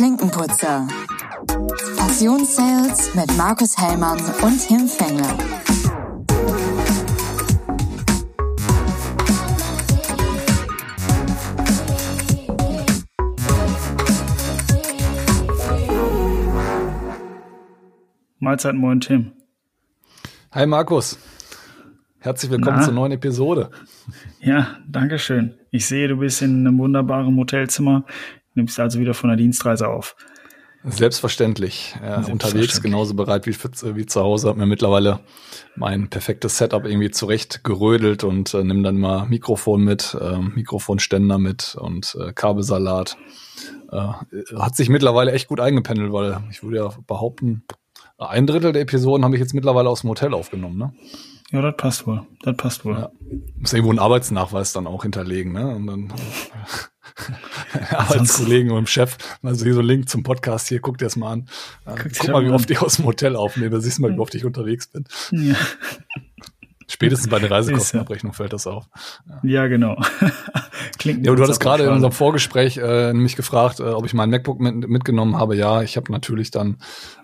Klinkenputzer. Passionssales mit Markus Hellmann und Tim Fengler. Mahlzeit, moin Tim. Hi Markus. Herzlich willkommen Na? zur neuen Episode. Ja, danke schön. Ich sehe, du bist in einem wunderbaren Hotelzimmer, nimmst also wieder von der Dienstreise auf. Selbstverständlich. Ja, Selbstverständlich. Unterwegs genauso bereit wie, wie zu Hause. Hab mir mittlerweile mein perfektes Setup irgendwie zurecht gerödelt und äh, nimm dann mal Mikrofon mit, äh, Mikrofonständer mit und äh, Kabelsalat. Äh, hat sich mittlerweile echt gut eingependelt, weil ich würde ja behaupten, ein Drittel der Episoden habe ich jetzt mittlerweile aus dem Hotel aufgenommen, ne? Ja, das passt wohl. Das passt wohl. Ja. Muss irgendwo einen Arbeitsnachweis dann auch hinterlegen, ne? Und dann Arbeitskollegen und dem Chef, also hier so ein Link zum Podcast, hier, guck dir das mal an. Guck, guck mal, wie oft ich aus dem Hotel aufnehme, siehst du mal, wie oft ich unterwegs bin. Ja. Spätestens bei der Reisekostenabrechnung fällt das auf. Ja, ja genau. Klingt ja, du hattest gerade in unserem Vorgespräch äh, mich gefragt, äh, ob ich mein MacBook mit, mitgenommen habe. Ja, ich habe natürlich dann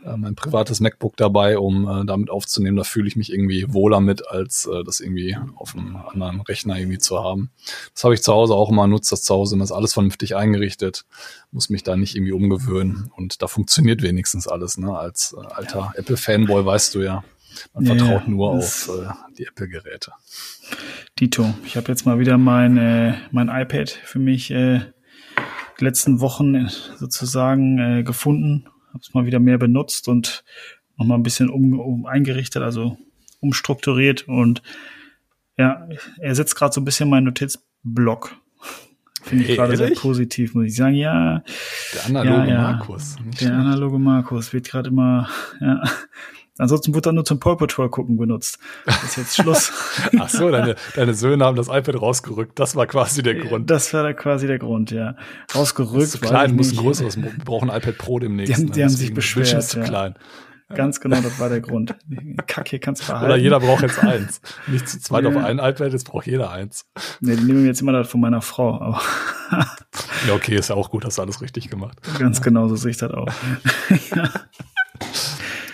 äh, mein privates MacBook dabei, um äh, damit aufzunehmen. Da fühle ich mich irgendwie wohler mit, als äh, das irgendwie auf einem anderen Rechner irgendwie zu haben. Das habe ich zu Hause auch immer, nutze das zu Hause, immer ist alles vernünftig eingerichtet, muss mich da nicht irgendwie umgewöhnen. Und da funktioniert wenigstens alles. Ne? Als äh, alter ja. Apple-Fanboy weißt du ja. Man ja, vertraut nur auf äh, die Apple-Geräte. Dito, ich habe jetzt mal wieder mein, äh, mein iPad für mich äh, die letzten Wochen äh, sozusagen äh, gefunden, habe es mal wieder mehr benutzt und noch mal ein bisschen um, um eingerichtet, also umstrukturiert und ja, er setzt gerade so ein bisschen meinen Notizblock. Finde ich hey, gerade sehr positiv, muss ich sagen. Ja. Der analoge ja, ja. Markus. der analoge Markus wird gerade immer, ja, Ansonsten wurde dann nur zum Paw Patrol gucken benutzt. Das ist jetzt Schluss. Ach so, deine, deine Söhne haben das iPad rausgerückt. Das war quasi der Grund. Das war da quasi der Grund, ja. Rausgerückt. Zu klein, muss ein größeres. Wir brauchen ein iPad Pro demnächst. Die haben, die haben sich beschwert. Ist zu klein. Ganz genau, das war der Grund. Kack, hier kannst du behalten. Oder jeder braucht jetzt eins. Nicht zu zweit ja. auf ein iPad, jetzt braucht jeder eins. Nee, die nehmen jetzt immer das von meiner Frau. Aber ja, okay, ist ja auch gut, hast du alles richtig gemacht. Ganz genau, so sehe ich das auch. ja.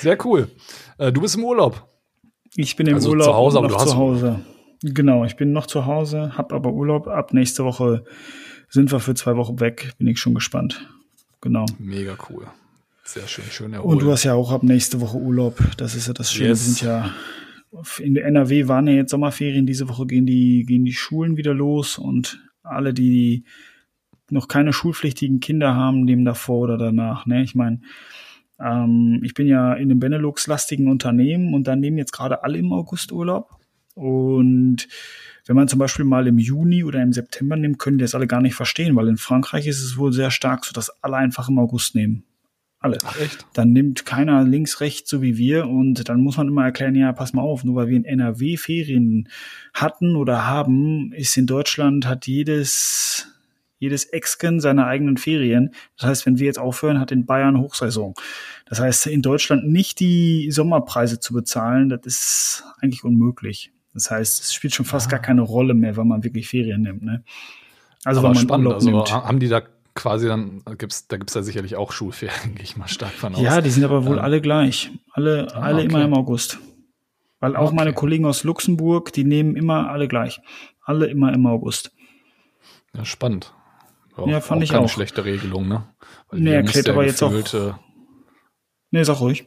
Sehr cool. Äh, du bist im Urlaub. Ich bin im also Urlaub. Zu Hause, aber du hast zu Hause. Genau, ich bin noch zu Hause, hab aber Urlaub. Ab nächste Woche sind wir für zwei Wochen weg. Bin ich schon gespannt. Genau. Mega cool. Sehr schön, schön erholt. Und du hast ja auch ab nächste Woche Urlaub. Das ist ja das Schöne. Yes. sind ja in der NRW waren ja jetzt Sommerferien. Diese Woche gehen die, gehen die Schulen wieder los und alle, die noch keine schulpflichtigen Kinder haben, nehmen davor oder danach. Ne? Ich meine, ähm, ich bin ja in einem Benelux-lastigen Unternehmen und dann nehmen jetzt gerade alle im August Urlaub. Und wenn man zum Beispiel mal im Juni oder im September nimmt, können die das alle gar nicht verstehen, weil in Frankreich ist es wohl sehr stark so, dass alle einfach im August nehmen. Alle. Ach, echt? Dann nimmt keiner links, rechts, so wie wir. Und dann muss man immer erklären, ja, pass mal auf, nur weil wir in NRW Ferien hatten oder haben, ist in Deutschland, hat jedes jedes Exken seine eigenen Ferien. Das heißt, wenn wir jetzt aufhören, hat in Bayern Hochsaison. Das heißt, in Deutschland nicht die Sommerpreise zu bezahlen, das ist eigentlich unmöglich. Das heißt, es spielt schon fast ja. gar keine Rolle mehr, wenn man wirklich Ferien nimmt. Ne? Also Aber wenn man spannend. Urlaub also nimmt. haben die da quasi dann gibt's da gibt's ja sicherlich auch Schulferien, gehe ich mal stark von aus. Ja, die sind aber wohl ähm, alle gleich, alle ah, alle okay. immer im August. Weil auch okay. meine Kollegen aus Luxemburg, die nehmen immer alle gleich, alle immer im August. Ja, spannend. Ja, ja fand auch ich keine auch. schlechte Regelung, ne? Weil nee, erklärt aber jetzt auch. Äh, nee, sag ruhig.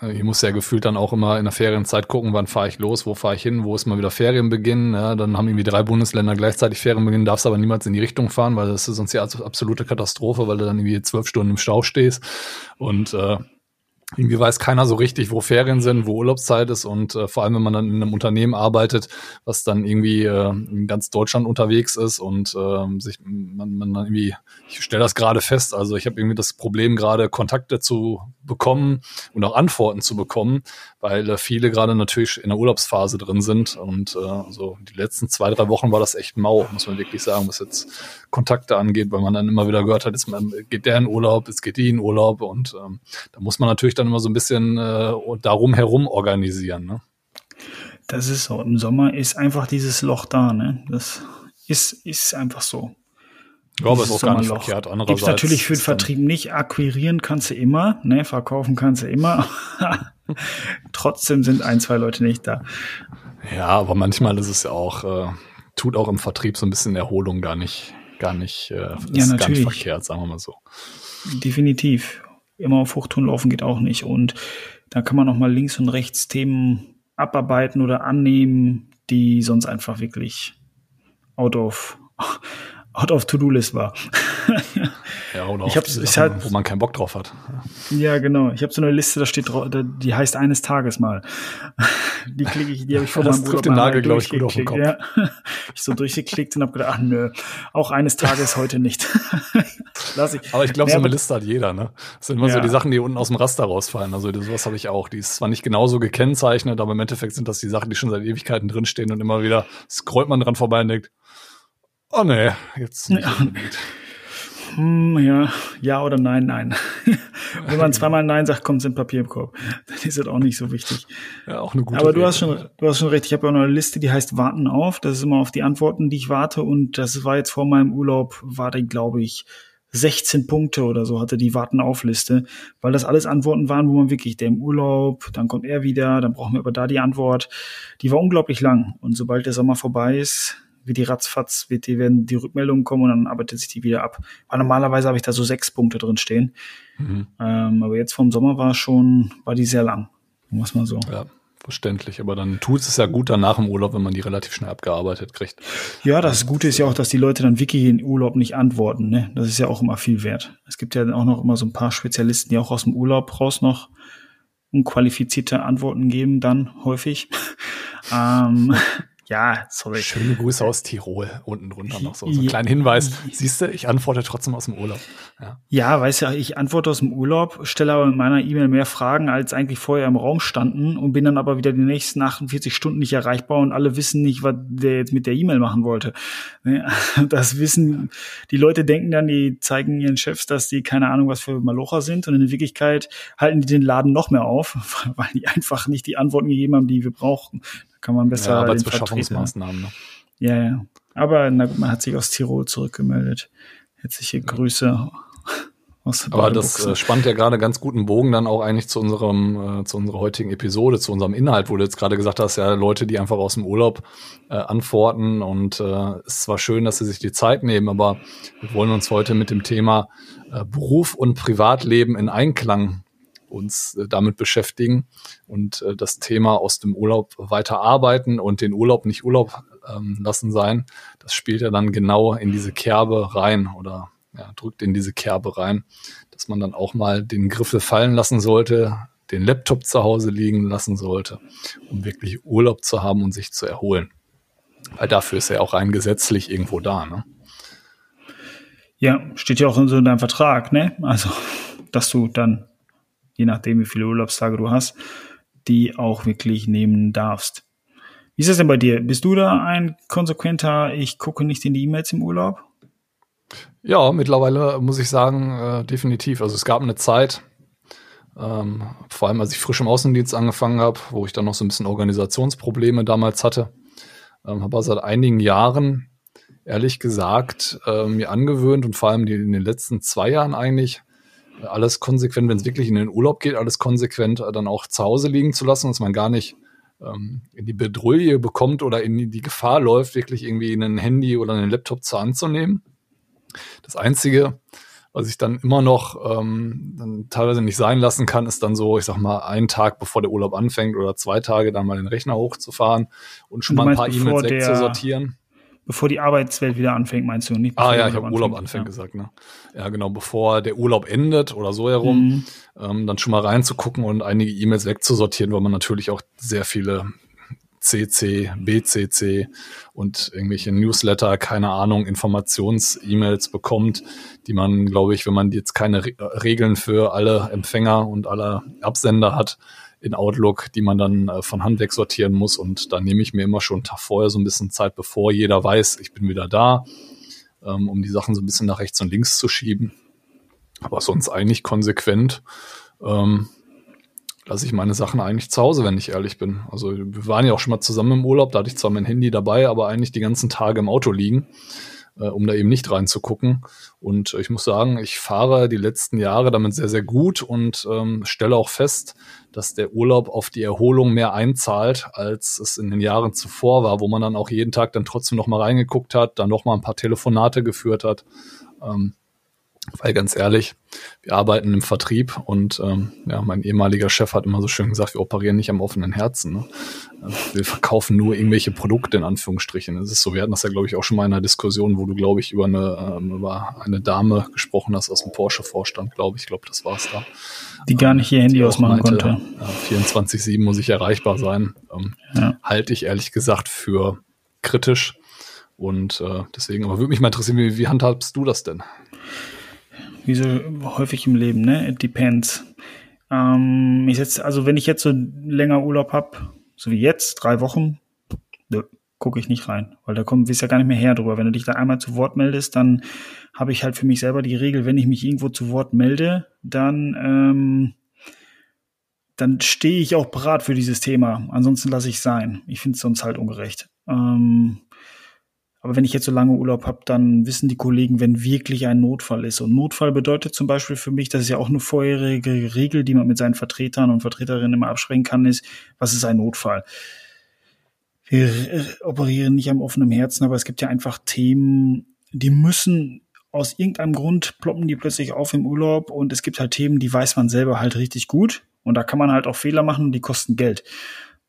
Äh, ich muss ja gefühlt dann auch immer in der Ferienzeit gucken, wann fahre ich los, wo fahre ich hin, wo ist mal wieder Ferienbeginn. Ja, dann haben irgendwie drei Bundesländer gleichzeitig Ferienbeginn, darfst aber niemals in die Richtung fahren, weil das ist sonst die absolute Katastrophe, weil du dann irgendwie zwölf Stunden im Stau stehst. Und äh, irgendwie weiß keiner so richtig, wo Ferien sind, wo Urlaubszeit ist und äh, vor allem, wenn man dann in einem Unternehmen arbeitet, was dann irgendwie äh, in ganz Deutschland unterwegs ist und äh, sich man, man dann irgendwie, ich stelle das gerade fest, also ich habe irgendwie das Problem gerade Kontakte zu bekommen und auch Antworten zu bekommen, weil äh, viele gerade natürlich in der Urlaubsphase drin sind und äh, so die letzten zwei drei Wochen war das echt mau, muss man wirklich sagen, was jetzt Kontakte angeht, weil man dann immer wieder gehört hat, jetzt geht der in Urlaub, jetzt geht die in Urlaub und ähm, da muss man natürlich dann immer so ein bisschen äh, darum herum organisieren. Ne? Das ist so. Im Sommer ist einfach dieses Loch da. Ne? Das ist, ist einfach so. Ja, aber ist auch gar nicht verkehrt. Andererseits Gibt's natürlich für den Vertrieb nicht. Akquirieren kannst du immer, ne? Verkaufen kannst du immer. Trotzdem sind ein, zwei Leute nicht da. Ja, aber manchmal ist es ja auch, äh, tut auch im Vertrieb so ein bisschen Erholung gar nicht, gar nicht, äh, ist ja, natürlich. gar nicht verkehrt, sagen wir mal so. Definitiv. Immer auf Hochtouren laufen geht auch nicht. Und da kann man noch mal links und rechts Themen abarbeiten oder annehmen, die sonst einfach wirklich out of out of To-Do-List war. ja, oder ich hab's, Sachen, halt, wo man keinen Bock drauf hat. Ja, genau. Ich habe so eine Liste, da steht drauf, die heißt eines Tages mal. Die klicke ich, die habe ich vor das meinem trifft den Nagel, glaube ich, gut auf den Kopf. Ja. Ich so durchgeklickt und habe gedacht, ach nö, auch eines Tages heute nicht. Lass ich. Aber ich glaube, so eine Liste hat jeder, ne? Das sind immer ja. so die Sachen, die unten aus dem Raster rausfallen. Also sowas habe ich auch. Die ist zwar nicht genauso gekennzeichnet, aber im Endeffekt sind das die Sachen, die schon seit Ewigkeiten drinstehen und immer wieder scrollt man dran vorbei und denkt, Oh nee, jetzt nicht ja. Hm, ja, ja oder nein, nein. Wenn man zweimal Nein sagt, kommt es in Papier im Korb. Dann ist das auch nicht so wichtig. Ja, auch eine gute Aber du hast schon, du hast schon recht. Ich habe ja noch eine Liste, die heißt Warten auf. Das ist immer auf die Antworten, die ich warte. Und das war jetzt vor meinem Urlaub, war die, glaube ich, 16 Punkte oder so hatte die Warten auf Liste, weil das alles Antworten waren, wo man wirklich, der im Urlaub, dann kommt er wieder, dann brauchen wir aber da die Antwort. Die war unglaublich lang. Und sobald der Sommer vorbei ist, wie die ratzfatz, wird die, werden die Rückmeldungen kommen und dann arbeitet sich die wieder ab. Weil normalerweise habe ich da so sechs Punkte drin stehen. Mhm. Ähm, aber jetzt vom Sommer war schon, war die sehr lang. Muss man so. Ja, verständlich. Aber dann tut es ja gut danach im Urlaub, wenn man die relativ schnell abgearbeitet kriegt. Ja, das Gute ist ja auch, dass die Leute dann wirklich in Urlaub nicht antworten. Ne? Das ist ja auch immer viel wert. Es gibt ja auch noch immer so ein paar Spezialisten, die auch aus dem Urlaub raus noch unqualifizierte Antworten geben, dann häufig. ähm, ja, sorry. Schöne Grüße aus Tirol unten drunter noch so. So ein kleiner Hinweis. Siehst du, ich antworte trotzdem aus dem Urlaub. Ja, ja weißt du, ich antworte aus dem Urlaub, stelle aber mit meiner E-Mail mehr Fragen, als eigentlich vorher im Raum standen und bin dann aber wieder die nächsten 48 Stunden nicht erreichbar und alle wissen nicht, was der jetzt mit der E-Mail machen wollte. Ne, das wissen, die Leute denken dann, die zeigen ihren Chefs, dass die keine Ahnung was für Malocher sind und in Wirklichkeit halten die den Laden noch mehr auf, weil die einfach nicht die Antworten gegeben haben, die wir brauchen kann man besser. Ja, Arbeitsbeschaffungsmaßnahmen. Ne? Ja, ja. Aber na gut, man hat sich aus Tirol zurückgemeldet. Herzliche Grüße aus Aber das äh, spannt ja gerade ganz guten Bogen dann auch eigentlich zu unserem, äh, zu unserer heutigen Episode, zu unserem Inhalt, wo du jetzt gerade gesagt hast, ja, Leute, die einfach aus dem Urlaub äh, antworten und äh, ist zwar schön, dass sie sich die Zeit nehmen, aber wir wollen uns heute mit dem Thema äh, Beruf und Privatleben in Einklang uns äh, damit beschäftigen und äh, das Thema aus dem Urlaub weiter arbeiten und den Urlaub nicht Urlaub ähm, lassen sein, das spielt ja dann genau in diese Kerbe rein oder ja, drückt in diese Kerbe rein, dass man dann auch mal den Griffel fallen lassen sollte, den Laptop zu Hause liegen lassen sollte, um wirklich Urlaub zu haben und sich zu erholen. Weil dafür ist er auch rein gesetzlich irgendwo da, ne? Ja, steht ja auch in so deinem Vertrag, ne? Also, dass du dann je nachdem, wie viele Urlaubstage du hast, die auch wirklich nehmen darfst. Wie ist das denn bei dir? Bist du da ein konsequenter, ich gucke nicht in die E-Mails im Urlaub? Ja, mittlerweile muss ich sagen, äh, definitiv. Also es gab eine Zeit, ähm, vor allem als ich frisch im Außendienst angefangen habe, wo ich dann noch so ein bisschen Organisationsprobleme damals hatte, ähm, habe seit einigen Jahren, ehrlich gesagt, äh, mir angewöhnt und vor allem die, in den letzten zwei Jahren eigentlich, alles konsequent, wenn es wirklich in den Urlaub geht, alles konsequent äh, dann auch zu Hause liegen zu lassen, dass man gar nicht ähm, in die Bedrulle bekommt oder in die Gefahr läuft, wirklich irgendwie ein Handy oder einen Laptop zur Hand zu nehmen. Das Einzige, was ich dann immer noch ähm, dann teilweise nicht sein lassen kann, ist dann so, ich sag mal, einen Tag bevor der Urlaub anfängt oder zwei Tage dann mal den Rechner hochzufahren und schon mal ein paar E-Mails wegzusortieren. Bevor die Arbeitswelt wieder anfängt, meinst du nicht? Ah ja, ich habe Urlaub anfängt ja. gesagt, ne? Ja, genau, bevor der Urlaub endet oder so herum, mhm. ähm, dann schon mal reinzugucken und einige E-Mails wegzusortieren, weil man natürlich auch sehr viele CC, BCC und irgendwelche Newsletter, keine Ahnung, Informations-E-Mails bekommt, die man, glaube ich, wenn man jetzt keine Re Regeln für alle Empfänger und alle Absender hat, in Outlook, die man dann äh, von Hand weg sortieren muss. Und da nehme ich mir immer schon einen Tag vorher so ein bisschen Zeit, bevor jeder weiß, ich bin wieder da, ähm, um die Sachen so ein bisschen nach rechts und links zu schieben. Aber sonst eigentlich konsequent ähm, lasse ich meine Sachen eigentlich zu Hause, wenn ich ehrlich bin. Also wir waren ja auch schon mal zusammen im Urlaub, da hatte ich zwar mein Handy dabei, aber eigentlich die ganzen Tage im Auto liegen. Äh, um da eben nicht reinzugucken. Und ich muss sagen, ich fahre die letzten Jahre damit sehr, sehr gut und ähm, stelle auch fest, dass der Urlaub auf die Erholung mehr einzahlt, als es in den Jahren zuvor war, wo man dann auch jeden Tag dann trotzdem noch mal reingeguckt hat, dann noch mal ein paar Telefonate geführt hat. Ähm, weil ganz ehrlich, wir arbeiten im Vertrieb und ähm, ja, mein ehemaliger Chef hat immer so schön gesagt, wir operieren nicht am offenen Herzen. Ne? Wir verkaufen nur irgendwelche Produkte in Anführungsstrichen. Es ist so, wir hatten das ja, glaube ich, auch schon mal in einer Diskussion, wo du, glaube ich, über eine, ähm, über eine Dame gesprochen hast aus dem Porsche-Vorstand, glaube ich. Ich glaube, das war es da. Die gar nicht ihr Handy ausmachen meinte, konnte. Ja, 24-7 muss ich erreichbar sein. Ähm, ja. Halte ich ehrlich gesagt für kritisch. Und äh, deswegen, aber würde mich mal interessieren, wie, wie handhabst du das denn? Wie so häufig im Leben, ne? It depends. Ähm, ich jetzt, also wenn ich jetzt so länger Urlaub habe, so wie jetzt, drei Wochen, gucke ich nicht rein, weil da kommt, wirst ja gar nicht mehr her drüber. Wenn du dich da einmal zu Wort meldest, dann habe ich halt für mich selber die Regel, wenn ich mich irgendwo zu Wort melde, dann ähm, dann stehe ich auch bereit für dieses Thema. Ansonsten lasse ich sein. Ich finde es sonst halt ungerecht. Ähm, aber wenn ich jetzt so lange Urlaub habe, dann wissen die Kollegen, wenn wirklich ein Notfall ist. Und Notfall bedeutet zum Beispiel für mich, das ist ja auch eine vorherige Regel, die man mit seinen Vertretern und Vertreterinnen immer absprechen kann, ist, was ist ein Notfall? Wir operieren nicht am offenen Herzen, aber es gibt ja einfach Themen, die müssen aus irgendeinem Grund ploppen die plötzlich auf im Urlaub und es gibt halt Themen, die weiß man selber halt richtig gut und da kann man halt auch Fehler machen und die kosten Geld.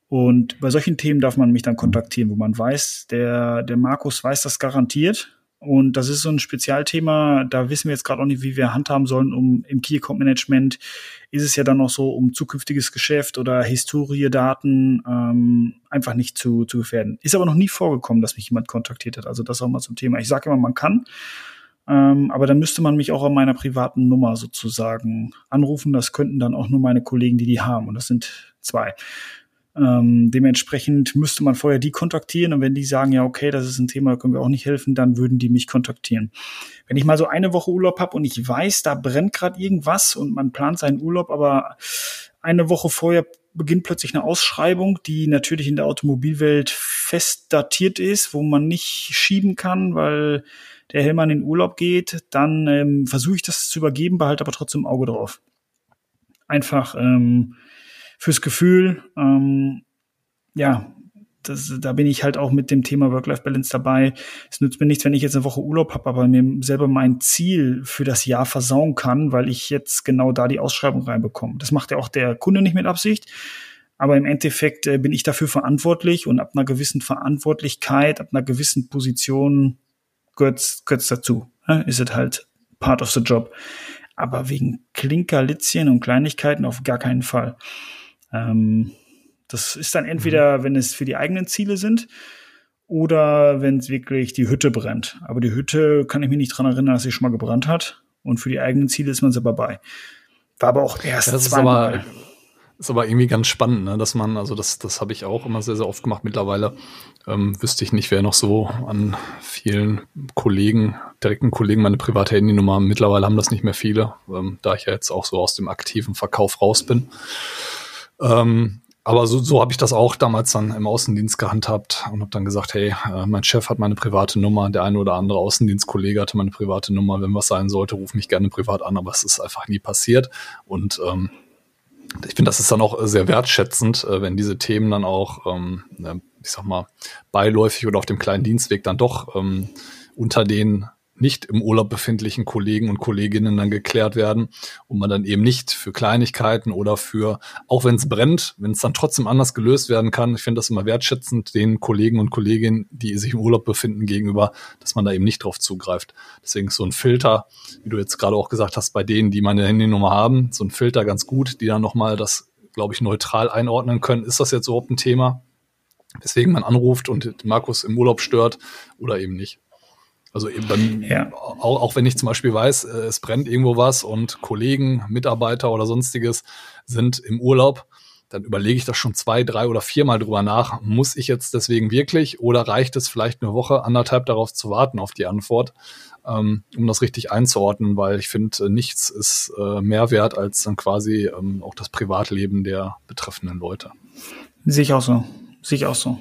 Und bei solchen Themen darf man mich dann kontaktieren, wo man weiß, der, der Markus weiß das garantiert. Und das ist so ein Spezialthema, da wissen wir jetzt gerade auch nicht, wie wir handhaben sollen, um im Key Account Management ist es ja dann noch so, um zukünftiges Geschäft oder Historie, Daten ähm, einfach nicht zu, zu gefährden. Ist aber noch nie vorgekommen, dass mich jemand kontaktiert hat. Also das auch mal zum Thema. Ich sage immer, man kann, ähm, aber dann müsste man mich auch an meiner privaten Nummer sozusagen anrufen. Das könnten dann auch nur meine Kollegen, die die haben. Und das sind zwei. Ähm, dementsprechend müsste man vorher die kontaktieren und wenn die sagen, ja, okay, das ist ein Thema, können wir auch nicht helfen, dann würden die mich kontaktieren. Wenn ich mal so eine Woche Urlaub habe und ich weiß, da brennt gerade irgendwas und man plant seinen Urlaub, aber eine Woche vorher beginnt plötzlich eine Ausschreibung, die natürlich in der Automobilwelt fest datiert ist, wo man nicht schieben kann, weil der Hellmann in Urlaub geht, dann ähm, versuche ich das zu übergeben, behalte aber trotzdem Auge drauf. Einfach ähm, fürs Gefühl. Ähm, ja, das, da bin ich halt auch mit dem Thema Work-Life-Balance dabei. Es nützt mir nichts, wenn ich jetzt eine Woche Urlaub habe, aber mir selber mein Ziel für das Jahr versauen kann, weil ich jetzt genau da die Ausschreibung reinbekomme. Das macht ja auch der Kunde nicht mit Absicht. Aber im Endeffekt äh, bin ich dafür verantwortlich und ab einer gewissen Verantwortlichkeit, ab einer gewissen Position gehört es dazu. Ne? Ist es halt part of the job. Aber wegen Klinkerlitzchen und Kleinigkeiten auf gar keinen Fall. Ähm, das ist dann entweder, mhm. wenn es für die eigenen Ziele sind oder wenn es wirklich die Hütte brennt. Aber die Hütte kann ich mich nicht dran erinnern, dass sie schon mal gebrannt hat. Und für die eigenen Ziele ist man selber bei. War aber auch erst das zweimal. Ist aber, ist aber irgendwie ganz spannend, ne? dass man, also das, das habe ich auch immer sehr, sehr oft gemacht. Mittlerweile ähm, wüsste ich nicht, wer noch so an vielen Kollegen, direkten Kollegen meine private Handynummer haben. Mittlerweile haben das nicht mehr viele, ähm, da ich ja jetzt auch so aus dem aktiven Verkauf raus bin. Ähm, aber so, so habe ich das auch damals dann im Außendienst gehandhabt und habe dann gesagt, hey, äh, mein Chef hat meine private Nummer, der eine oder andere Außendienstkollege hatte meine private Nummer, wenn was sein sollte, ruf mich gerne privat an, aber es ist einfach nie passiert. Und ähm, ich finde, das ist dann auch sehr wertschätzend, äh, wenn diese Themen dann auch, ähm, ich sag mal, beiläufig oder auf dem kleinen Dienstweg dann doch ähm, unter den nicht im Urlaub befindlichen Kollegen und Kolleginnen dann geklärt werden und man dann eben nicht für Kleinigkeiten oder für, auch wenn es brennt, wenn es dann trotzdem anders gelöst werden kann. Ich finde das immer wertschätzend den Kollegen und Kolleginnen, die sich im Urlaub befinden, gegenüber, dass man da eben nicht drauf zugreift. Deswegen ist so ein Filter, wie du jetzt gerade auch gesagt hast, bei denen, die meine Handynummer haben, so ein Filter ganz gut, die dann nochmal das, glaube ich, neutral einordnen können. Ist das jetzt überhaupt ein Thema? Weswegen man anruft und Markus im Urlaub stört oder eben nicht. Also eben ja. auch, auch wenn ich zum Beispiel weiß, äh, es brennt irgendwo was und Kollegen, Mitarbeiter oder sonstiges sind im Urlaub, dann überlege ich das schon zwei, drei oder viermal drüber nach. Muss ich jetzt deswegen wirklich oder reicht es vielleicht eine Woche, anderthalb darauf zu warten auf die Antwort, ähm, um das richtig einzuordnen, weil ich finde, nichts ist äh, mehr wert als dann quasi ähm, auch das Privatleben der betreffenden Leute. Sehe ich auch so. Sehe ich auch so.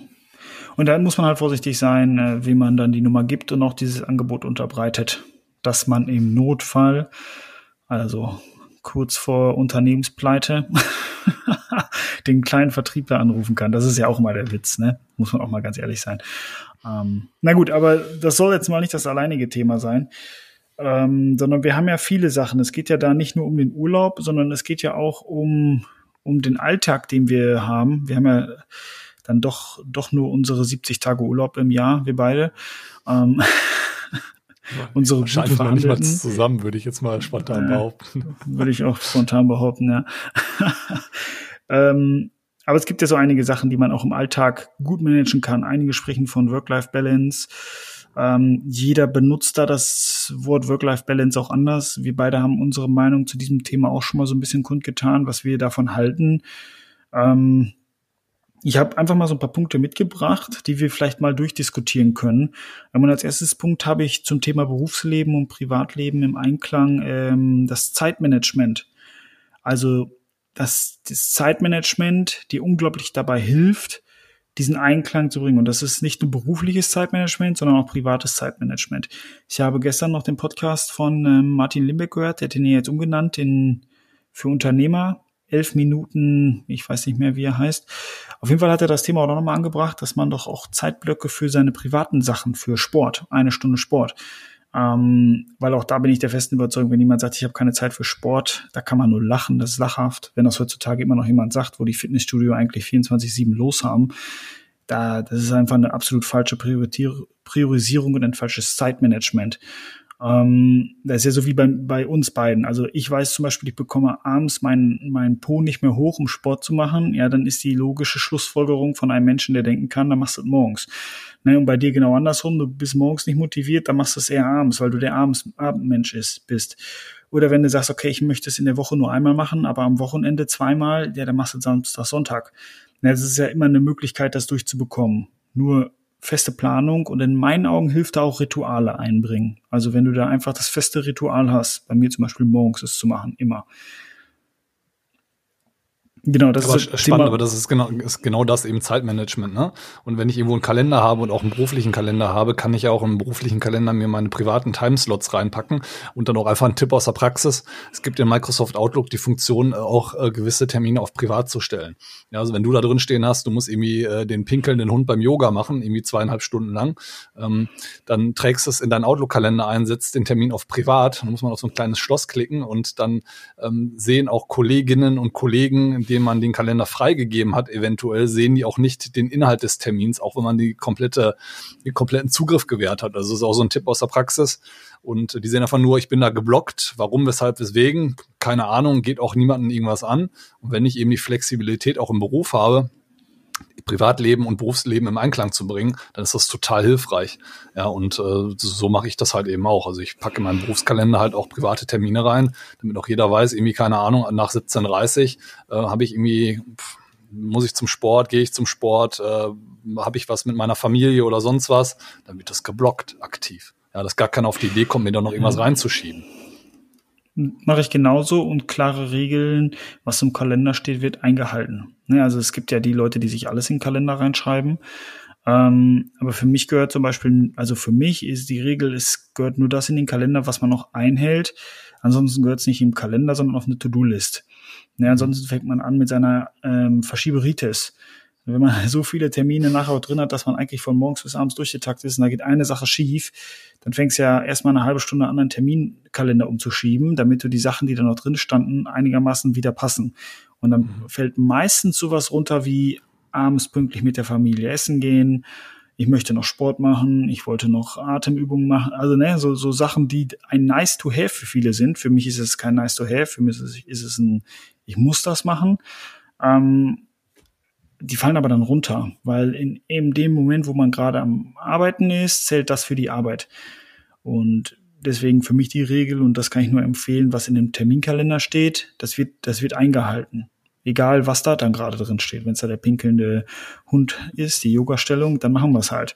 Und da muss man halt vorsichtig sein, äh, wie man dann die Nummer gibt und auch dieses Angebot unterbreitet, dass man im Notfall, also kurz vor Unternehmenspleite, den kleinen Vertriebler anrufen kann. Das ist ja auch mal der Witz, ne? Muss man auch mal ganz ehrlich sein. Ähm, na gut, aber das soll jetzt mal nicht das alleinige Thema sein. Ähm, sondern wir haben ja viele Sachen. Es geht ja da nicht nur um den Urlaub, sondern es geht ja auch um, um den Alltag, den wir haben. Wir haben ja dann doch, doch nur unsere 70 Tage Urlaub im Jahr, wir beide. Ähm, unsere Wahrscheinlich noch nicht mal zusammen, würde ich jetzt mal spontan äh, behaupten. Würde ich auch spontan behaupten, ja. ähm, aber es gibt ja so einige Sachen, die man auch im Alltag gut managen kann. Einige sprechen von Work-Life-Balance. Ähm, jeder benutzt da das Wort Work-Life-Balance auch anders. Wir beide haben unsere Meinung zu diesem Thema auch schon mal so ein bisschen kundgetan, was wir davon halten. Ähm, ich habe einfach mal so ein paar Punkte mitgebracht, die wir vielleicht mal durchdiskutieren können. Und als erstes Punkt habe ich zum Thema Berufsleben und Privatleben im Einklang ähm, das Zeitmanagement. Also das, das Zeitmanagement, die unglaublich dabei hilft, diesen Einklang zu bringen. Und das ist nicht nur berufliches Zeitmanagement, sondern auch privates Zeitmanagement. Ich habe gestern noch den Podcast von ähm, Martin Limbeck gehört, der hat den jetzt umgenannt in für Unternehmer. Elf Minuten, ich weiß nicht mehr, wie er heißt. Auf jeden Fall hat er das Thema auch nochmal angebracht, dass man doch auch Zeitblöcke für seine privaten Sachen, für Sport, eine Stunde Sport, ähm, weil auch da bin ich der festen Überzeugung, wenn jemand sagt, ich habe keine Zeit für Sport, da kann man nur lachen, das ist lachhaft. Wenn das heutzutage immer noch jemand sagt, wo die Fitnessstudio eigentlich 24-7 los haben, da, das ist einfach eine absolut falsche Priorisierung und ein falsches Zeitmanagement. Ähm, das ist ja so wie bei, bei uns beiden. Also ich weiß zum Beispiel, ich bekomme abends meinen mein Po nicht mehr hoch, um Sport zu machen. Ja, dann ist die logische Schlussfolgerung von einem Menschen, der denken kann, dann machst du es morgens. Ne, und bei dir genau andersrum, du bist morgens nicht motiviert, dann machst du es eher abends, weil du der abends Abendmensch ist, bist. Oder wenn du sagst, okay, ich möchte es in der Woche nur einmal machen, aber am Wochenende zweimal, ja, dann machst du Samstag, Sonntag. Ne, das ist ja immer eine Möglichkeit, das durchzubekommen. Nur feste Planung und in meinen Augen hilft da auch Rituale einbringen. Also wenn du da einfach das feste Ritual hast, bei mir zum Beispiel morgens es zu machen, immer. Genau, das aber ist spannend, Thema. aber das ist genau, ist genau das eben Zeitmanagement, ne? Und wenn ich irgendwo einen Kalender habe und auch einen beruflichen Kalender habe, kann ich ja auch im beruflichen Kalender mir meine privaten Timeslots reinpacken und dann auch einfach einen Tipp aus der Praxis. Es gibt in Microsoft Outlook die Funktion, äh, auch äh, gewisse Termine auf privat zu stellen. Ja, also wenn du da drin stehen hast, du musst irgendwie äh, den pinkelnden Hund beim Yoga machen, irgendwie zweieinhalb Stunden lang, ähm, dann trägst du es in deinen Outlook-Kalender ein, setzt den Termin auf privat, dann muss man auf so ein kleines Schloss klicken und dann ähm, sehen auch Kolleginnen und Kollegen, die dem man den Kalender freigegeben hat, eventuell sehen die auch nicht den Inhalt des Termins, auch wenn man die komplette, den kompletten Zugriff gewährt hat. Also das ist auch so ein Tipp aus der Praxis. Und die sehen einfach nur, ich bin da geblockt. Warum, weshalb, weswegen? Keine Ahnung, geht auch niemandem irgendwas an. Und wenn ich eben die Flexibilität auch im Beruf habe, Privatleben und Berufsleben im Einklang zu bringen, dann ist das total hilfreich. Ja, und äh, so mache ich das halt eben auch. Also ich packe in meinen Berufskalender halt auch private Termine rein, damit auch jeder weiß, irgendwie, keine Ahnung, nach 17.30 äh, habe ich irgendwie, pff, muss ich zum Sport, gehe ich zum Sport, äh, habe ich was mit meiner Familie oder sonst was, dann wird das geblockt aktiv. Ja, dass gar keiner auf die Idee kommt, mir da noch irgendwas reinzuschieben mache ich genauso und klare Regeln, was im Kalender steht, wird eingehalten. Ne, also es gibt ja die Leute, die sich alles in den Kalender reinschreiben. Ähm, aber für mich gehört zum Beispiel, also für mich ist die Regel, es gehört nur das in den Kalender, was man noch einhält. Ansonsten gehört es nicht im Kalender, sondern auf eine To-Do-List. Ne, ansonsten fängt man an mit seiner ähm, Verschieberitis wenn man so viele Termine nachher drin hat, dass man eigentlich von morgens bis abends durchgetaktet ist und da geht eine Sache schief, dann fängst du ja erstmal eine halbe Stunde an, einen Terminkalender umzuschieben, damit du die Sachen, die da noch drin standen, einigermaßen wieder passen. Und dann mhm. fällt meistens sowas runter wie abends pünktlich mit der Familie essen gehen, ich möchte noch Sport machen, ich wollte noch Atemübungen machen, also ne, so, so Sachen, die ein nice to have für viele sind. Für mich ist es kein nice to have, für mich ist es, ist es ein, ich muss das machen. Ähm, die fallen aber dann runter, weil in eben dem Moment, wo man gerade am Arbeiten ist, zählt das für die Arbeit. Und deswegen für mich die Regel, und das kann ich nur empfehlen, was in dem Terminkalender steht, das wird, das wird eingehalten. Egal, was da dann gerade drin steht. Wenn es da der pinkelnde Hund ist, die Yoga-Stellung, dann machen wir es halt.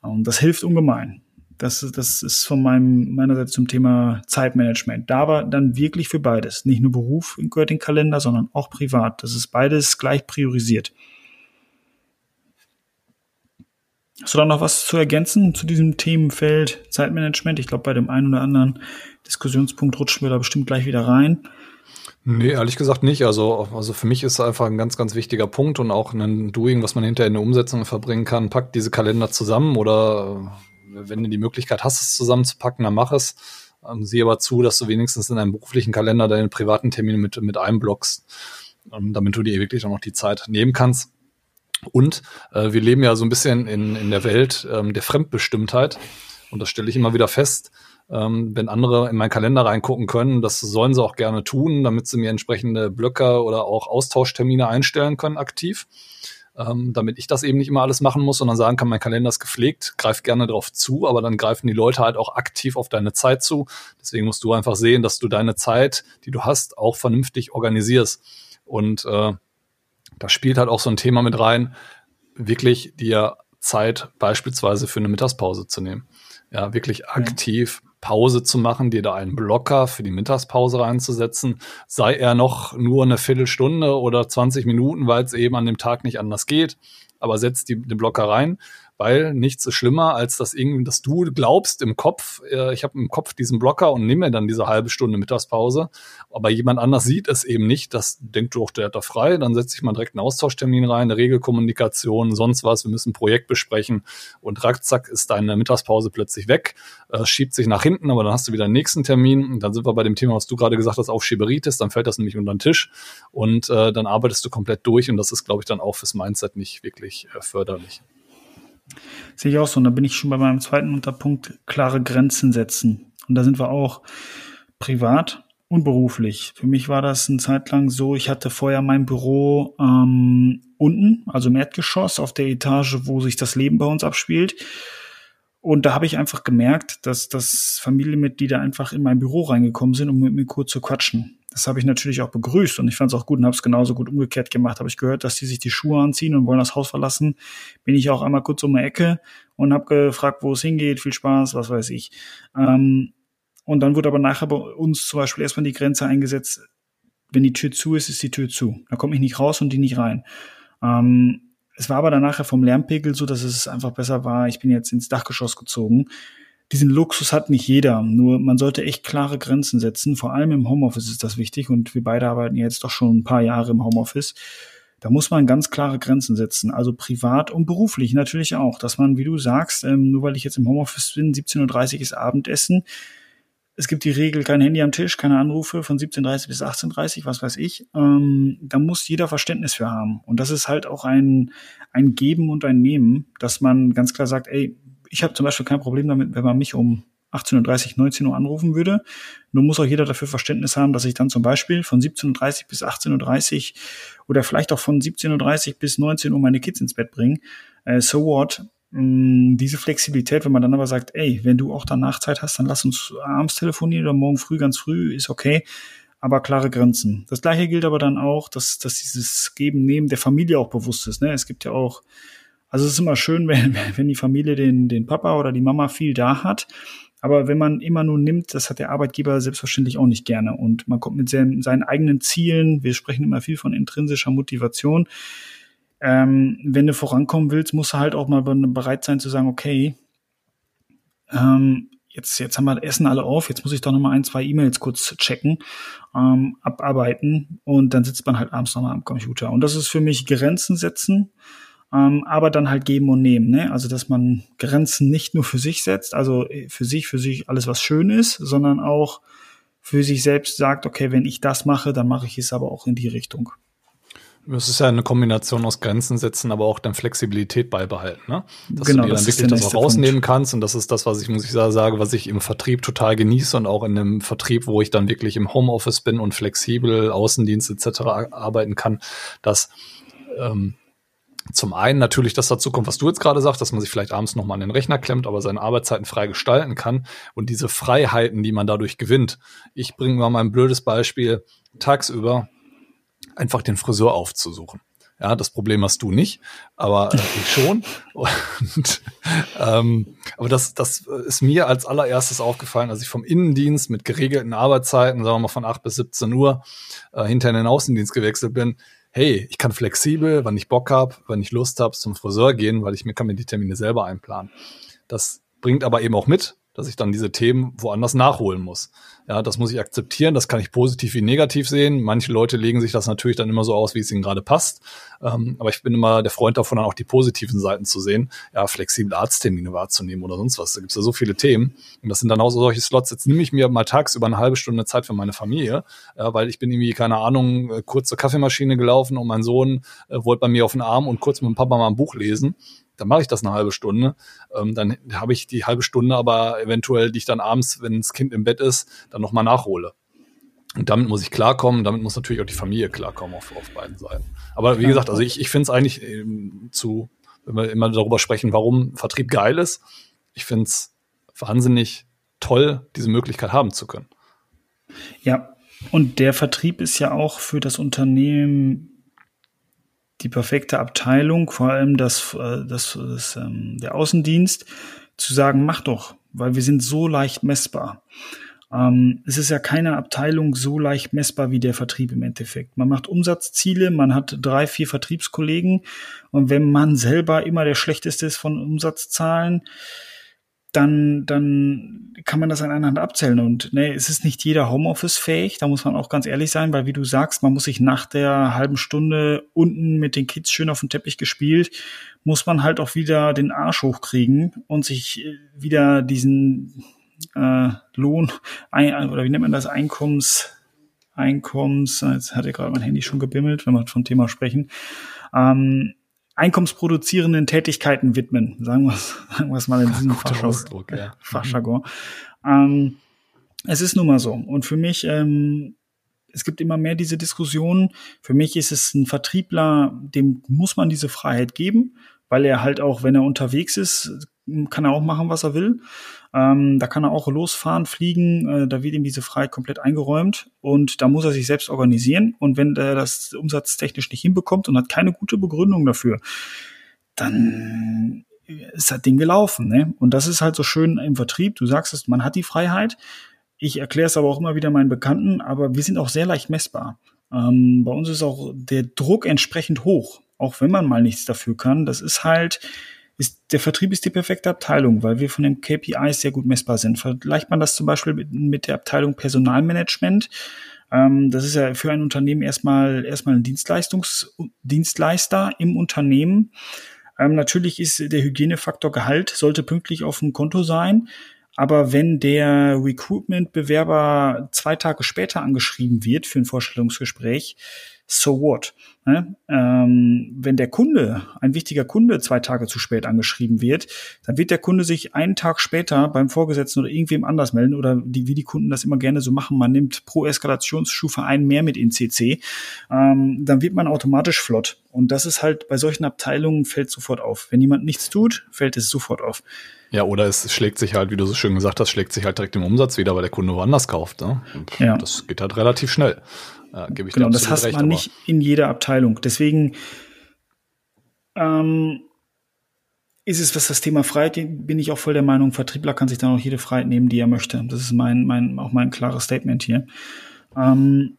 Und das hilft ungemein. Das, das ist von meinem, meinerseits zum Thema Zeitmanagement. Da aber dann wirklich für beides. Nicht nur Beruf gehört den Kalender, sondern auch privat. Das ist beides gleich priorisiert. Hast du da noch was zu ergänzen zu diesem Themenfeld Zeitmanagement? Ich glaube, bei dem einen oder anderen Diskussionspunkt rutschen wir da bestimmt gleich wieder rein. Nee, ehrlich gesagt nicht. Also, also für mich ist einfach ein ganz, ganz wichtiger Punkt und auch ein Doing, was man hinterher in der Umsetzung verbringen kann. Packt diese Kalender zusammen oder wenn du die Möglichkeit hast, es zusammenzupacken, dann mach es. Ähm, sieh aber zu, dass du wenigstens in deinem beruflichen Kalender deine privaten Termine mit, mit einblockst, ähm, damit du dir wirklich auch noch die Zeit nehmen kannst. Und äh, wir leben ja so ein bisschen in, in der Welt ähm, der Fremdbestimmtheit. Und das stelle ich immer wieder fest. Ähm, wenn andere in meinen Kalender reingucken können, das sollen sie auch gerne tun, damit sie mir entsprechende Blöcke oder auch Austauschtermine einstellen können aktiv. Ähm, damit ich das eben nicht immer alles machen muss, sondern sagen kann, mein Kalender ist gepflegt, greif gerne darauf zu, aber dann greifen die Leute halt auch aktiv auf deine Zeit zu. Deswegen musst du einfach sehen, dass du deine Zeit, die du hast, auch vernünftig organisierst. Und äh, da spielt halt auch so ein Thema mit rein, wirklich dir Zeit beispielsweise für eine Mittagspause zu nehmen. Ja, wirklich aktiv Pause zu machen, dir da einen Blocker für die Mittagspause reinzusetzen, sei er noch nur eine Viertelstunde oder 20 Minuten, weil es eben an dem Tag nicht anders geht, aber setz die, den Blocker rein weil nichts ist schlimmer, als dass irgendwie, dass du glaubst im Kopf, äh, ich habe im Kopf diesen Blocker und nehme mir dann diese halbe Stunde Mittagspause, aber jemand anders sieht es eben nicht, das denkt du auch, der hat da frei, dann setze ich mal direkt einen Austauschtermin rein, eine Regelkommunikation, sonst was, wir müssen ein Projekt besprechen und rackzack ist deine Mittagspause plötzlich weg, äh, schiebt sich nach hinten, aber dann hast du wieder einen nächsten Termin und dann sind wir bei dem Thema, was du gerade gesagt hast, Aufschieberitis, dann fällt das nämlich unter den Tisch und äh, dann arbeitest du komplett durch und das ist, glaube ich, dann auch fürs Mindset nicht wirklich äh, förderlich. Sehe ich auch so. Und da bin ich schon bei meinem zweiten Unterpunkt, klare Grenzen setzen. Und da sind wir auch privat und beruflich. Für mich war das eine Zeit lang so, ich hatte vorher mein Büro ähm, unten, also im Erdgeschoss, auf der Etage, wo sich das Leben bei uns abspielt. Und da habe ich einfach gemerkt, dass das Familienmitglieder einfach in mein Büro reingekommen sind, um mit mir kurz zu quatschen. Das habe ich natürlich auch begrüßt und ich fand es auch gut und habe es genauso gut umgekehrt gemacht. Habe ich gehört, dass die sich die Schuhe anziehen und wollen das Haus verlassen, bin ich auch einmal kurz um die Ecke und habe gefragt, wo es hingeht. Viel Spaß, was weiß ich. Ähm, und dann wurde aber nachher bei uns zum Beispiel erstmal die Grenze eingesetzt, wenn die Tür zu ist, ist die Tür zu. Da komme ich nicht raus und die nicht rein. Ähm, es war aber dann nachher vom Lärmpegel so, dass es einfach besser war. Ich bin jetzt ins Dachgeschoss gezogen diesen Luxus hat nicht jeder. Nur man sollte echt klare Grenzen setzen. Vor allem im Homeoffice ist das wichtig und wir beide arbeiten jetzt doch schon ein paar Jahre im Homeoffice. Da muss man ganz klare Grenzen setzen, also privat und beruflich natürlich auch, dass man, wie du sagst, ähm, nur weil ich jetzt im Homeoffice bin, 17.30 Uhr ist Abendessen. Es gibt die Regel, kein Handy am Tisch, keine Anrufe von 17.30 bis 18.30 was weiß ich. Ähm, da muss jeder Verständnis für haben. Und das ist halt auch ein, ein Geben und ein Nehmen, dass man ganz klar sagt, ey, ich habe zum Beispiel kein Problem damit, wenn man mich um 18.30 Uhr, 19 Uhr anrufen würde. Nur muss auch jeder dafür Verständnis haben, dass ich dann zum Beispiel von 17.30 Uhr bis 18.30 Uhr oder vielleicht auch von 17.30 Uhr bis 19 Uhr meine Kids ins Bett bringe. Äh, so what? Mm, diese Flexibilität, wenn man dann aber sagt, ey, wenn du auch danach Zeit hast, dann lass uns abends telefonieren oder morgen früh ganz früh, ist okay, aber klare Grenzen. Das gleiche gilt aber dann auch, dass, dass dieses Geben, Nehmen der Familie auch bewusst ist. Ne? Es gibt ja auch also es ist immer schön, wenn, wenn die Familie den, den Papa oder die Mama viel da hat. Aber wenn man immer nur nimmt, das hat der Arbeitgeber selbstverständlich auch nicht gerne. Und man kommt mit seinen, seinen eigenen Zielen, wir sprechen immer viel von intrinsischer Motivation. Ähm, wenn du vorankommen willst, musst du halt auch mal bereit sein zu sagen, okay, ähm, jetzt, jetzt haben wir Essen alle auf, jetzt muss ich doch noch mal ein, zwei E-Mails kurz checken, ähm, abarbeiten und dann sitzt man halt abends noch mal am Computer. Und das ist für mich Grenzen setzen ähm, aber dann halt geben und nehmen. Ne? Also dass man Grenzen nicht nur für sich setzt, also äh, für sich, für sich alles, was schön ist, sondern auch für sich selbst sagt, okay, wenn ich das mache, dann mache ich es aber auch in die Richtung. Es ist ja eine Kombination aus Grenzen setzen, aber auch dann Flexibilität beibehalten, ne? Dass genau, du dir dann wirklich das auch rausnehmen Punkt. kannst. Und das ist das, was ich, muss ich sagen, was ich im Vertrieb total genieße und auch in einem Vertrieb, wo ich dann wirklich im Homeoffice bin und flexibel Außendienst etc. arbeiten kann, dass ähm, zum einen natürlich das dazu kommt, was du jetzt gerade sagst, dass man sich vielleicht abends nochmal an den Rechner klemmt, aber seine Arbeitszeiten frei gestalten kann und diese Freiheiten, die man dadurch gewinnt. Ich bringe mal mein blödes Beispiel, tagsüber einfach den Friseur aufzusuchen. Ja, das Problem hast du nicht, aber äh, ich schon. Und, ähm, aber das, das ist mir als allererstes aufgefallen, als ich vom Innendienst mit geregelten Arbeitszeiten, sagen wir mal von 8 bis 17 Uhr, äh, hinter in den Außendienst gewechselt bin hey, ich kann flexibel, wann ich Bock habe, wann ich Lust habe, zum Friseur gehen, weil ich mir kann mir die Termine selber einplanen. Das bringt aber eben auch mit, dass ich dann diese Themen woanders nachholen muss. Ja, das muss ich akzeptieren, das kann ich positiv wie negativ sehen. Manche Leute legen sich das natürlich dann immer so aus, wie es ihnen gerade passt. Ähm, aber ich bin immer der Freund davon, dann auch die positiven Seiten zu sehen. Ja, flexible Arzttermine wahrzunehmen oder sonst was. Da gibt es ja so viele Themen. Und das sind dann auch so solche Slots. Jetzt nehme ich mir mal tagsüber eine halbe Stunde Zeit für meine Familie, äh, weil ich bin irgendwie, keine Ahnung, äh, kurz zur Kaffeemaschine gelaufen und mein Sohn äh, wollte bei mir auf den Arm und kurz mit dem Papa mal ein Buch lesen dann mache ich das eine halbe Stunde. Ähm, dann habe ich die halbe Stunde aber eventuell, die ich dann abends, wenn das Kind im Bett ist, dann nochmal nachhole. Und damit muss ich klarkommen, damit muss natürlich auch die Familie klarkommen auf, auf beiden Seiten. Aber wie gesagt, also ich, ich finde es eigentlich ähm, zu, wenn wir immer darüber sprechen, warum Vertrieb geil ist, ich finde es wahnsinnig toll, diese Möglichkeit haben zu können. Ja, und der Vertrieb ist ja auch für das Unternehmen die perfekte Abteilung, vor allem das, äh, das, das ähm, der Außendienst, zu sagen, mach doch, weil wir sind so leicht messbar. Ähm, es ist ja keine Abteilung so leicht messbar wie der Vertrieb im Endeffekt. Man macht Umsatzziele, man hat drei, vier Vertriebskollegen und wenn man selber immer der schlechteste ist von Umsatzzahlen, dann, dann kann man das an einer Hand abzählen. Und ne, es ist nicht jeder Homeoffice-fähig, da muss man auch ganz ehrlich sein, weil wie du sagst, man muss sich nach der halben Stunde unten mit den Kids schön auf dem Teppich gespielt, muss man halt auch wieder den Arsch hochkriegen und sich äh, wieder diesen äh, Lohn ein, oder wie nennt man das, Einkommens, Einkommens, jetzt hatte gerade mein Handy schon gebimmelt, wenn wir vom Thema sprechen, ähm, einkommensproduzierenden Tätigkeiten widmen, sagen wir es sagen wir's mal in diesem Fachjargon. Ja. Fachjargon. Ähm, es ist nun mal so. Und für mich, ähm, es gibt immer mehr diese Diskussionen. Für mich ist es ein Vertriebler, dem muss man diese Freiheit geben, weil er halt auch, wenn er unterwegs ist, kann er auch machen, was er will. Ähm, da kann er auch losfahren, fliegen. Äh, da wird ihm diese Freiheit komplett eingeräumt und da muss er sich selbst organisieren. Und wenn er das umsatztechnisch nicht hinbekommt und hat keine gute Begründung dafür, dann ist das Ding gelaufen. Ne? Und das ist halt so schön im Vertrieb. Du sagst es, man hat die Freiheit. Ich erkläre es aber auch immer wieder meinen Bekannten, aber wir sind auch sehr leicht messbar. Ähm, bei uns ist auch der Druck entsprechend hoch, auch wenn man mal nichts dafür kann. Das ist halt, ist, der Vertrieb ist die perfekte Abteilung, weil wir von den KPIs sehr gut messbar sind. Vergleicht man das zum Beispiel mit, mit der Abteilung Personalmanagement. Ähm, das ist ja für ein Unternehmen erstmal, erstmal ein Dienstleistungs, Dienstleister im Unternehmen. Ähm, natürlich ist der Hygienefaktor Gehalt, sollte pünktlich auf dem Konto sein. Aber wenn der Recruitment-Bewerber zwei Tage später angeschrieben wird für ein Vorstellungsgespräch, so what? Ne? Ähm, wenn der Kunde, ein wichtiger Kunde, zwei Tage zu spät angeschrieben wird, dann wird der Kunde sich einen Tag später beim Vorgesetzten oder irgendwem anders melden oder die, wie die Kunden das immer gerne so machen, man nimmt pro Eskalationsstufe einen mehr mit in CC, ähm, dann wird man automatisch flott. Und das ist halt bei solchen Abteilungen fällt sofort auf. Wenn jemand nichts tut, fällt es sofort auf. Ja, oder es schlägt sich halt, wie du so schön gesagt hast, schlägt sich halt direkt im Umsatz wieder, weil der Kunde woanders kauft. Ne? Ja. Das geht halt relativ schnell. Äh, gebe ich genau, das hast recht, man nicht in jeder Abteilung. Deswegen ähm, ist es, was das Thema Freiheit, bin ich auch voll der Meinung, Vertriebler kann sich dann auch jede Freiheit nehmen, die er möchte. Das ist mein, mein, auch mein klares Statement hier. Ähm,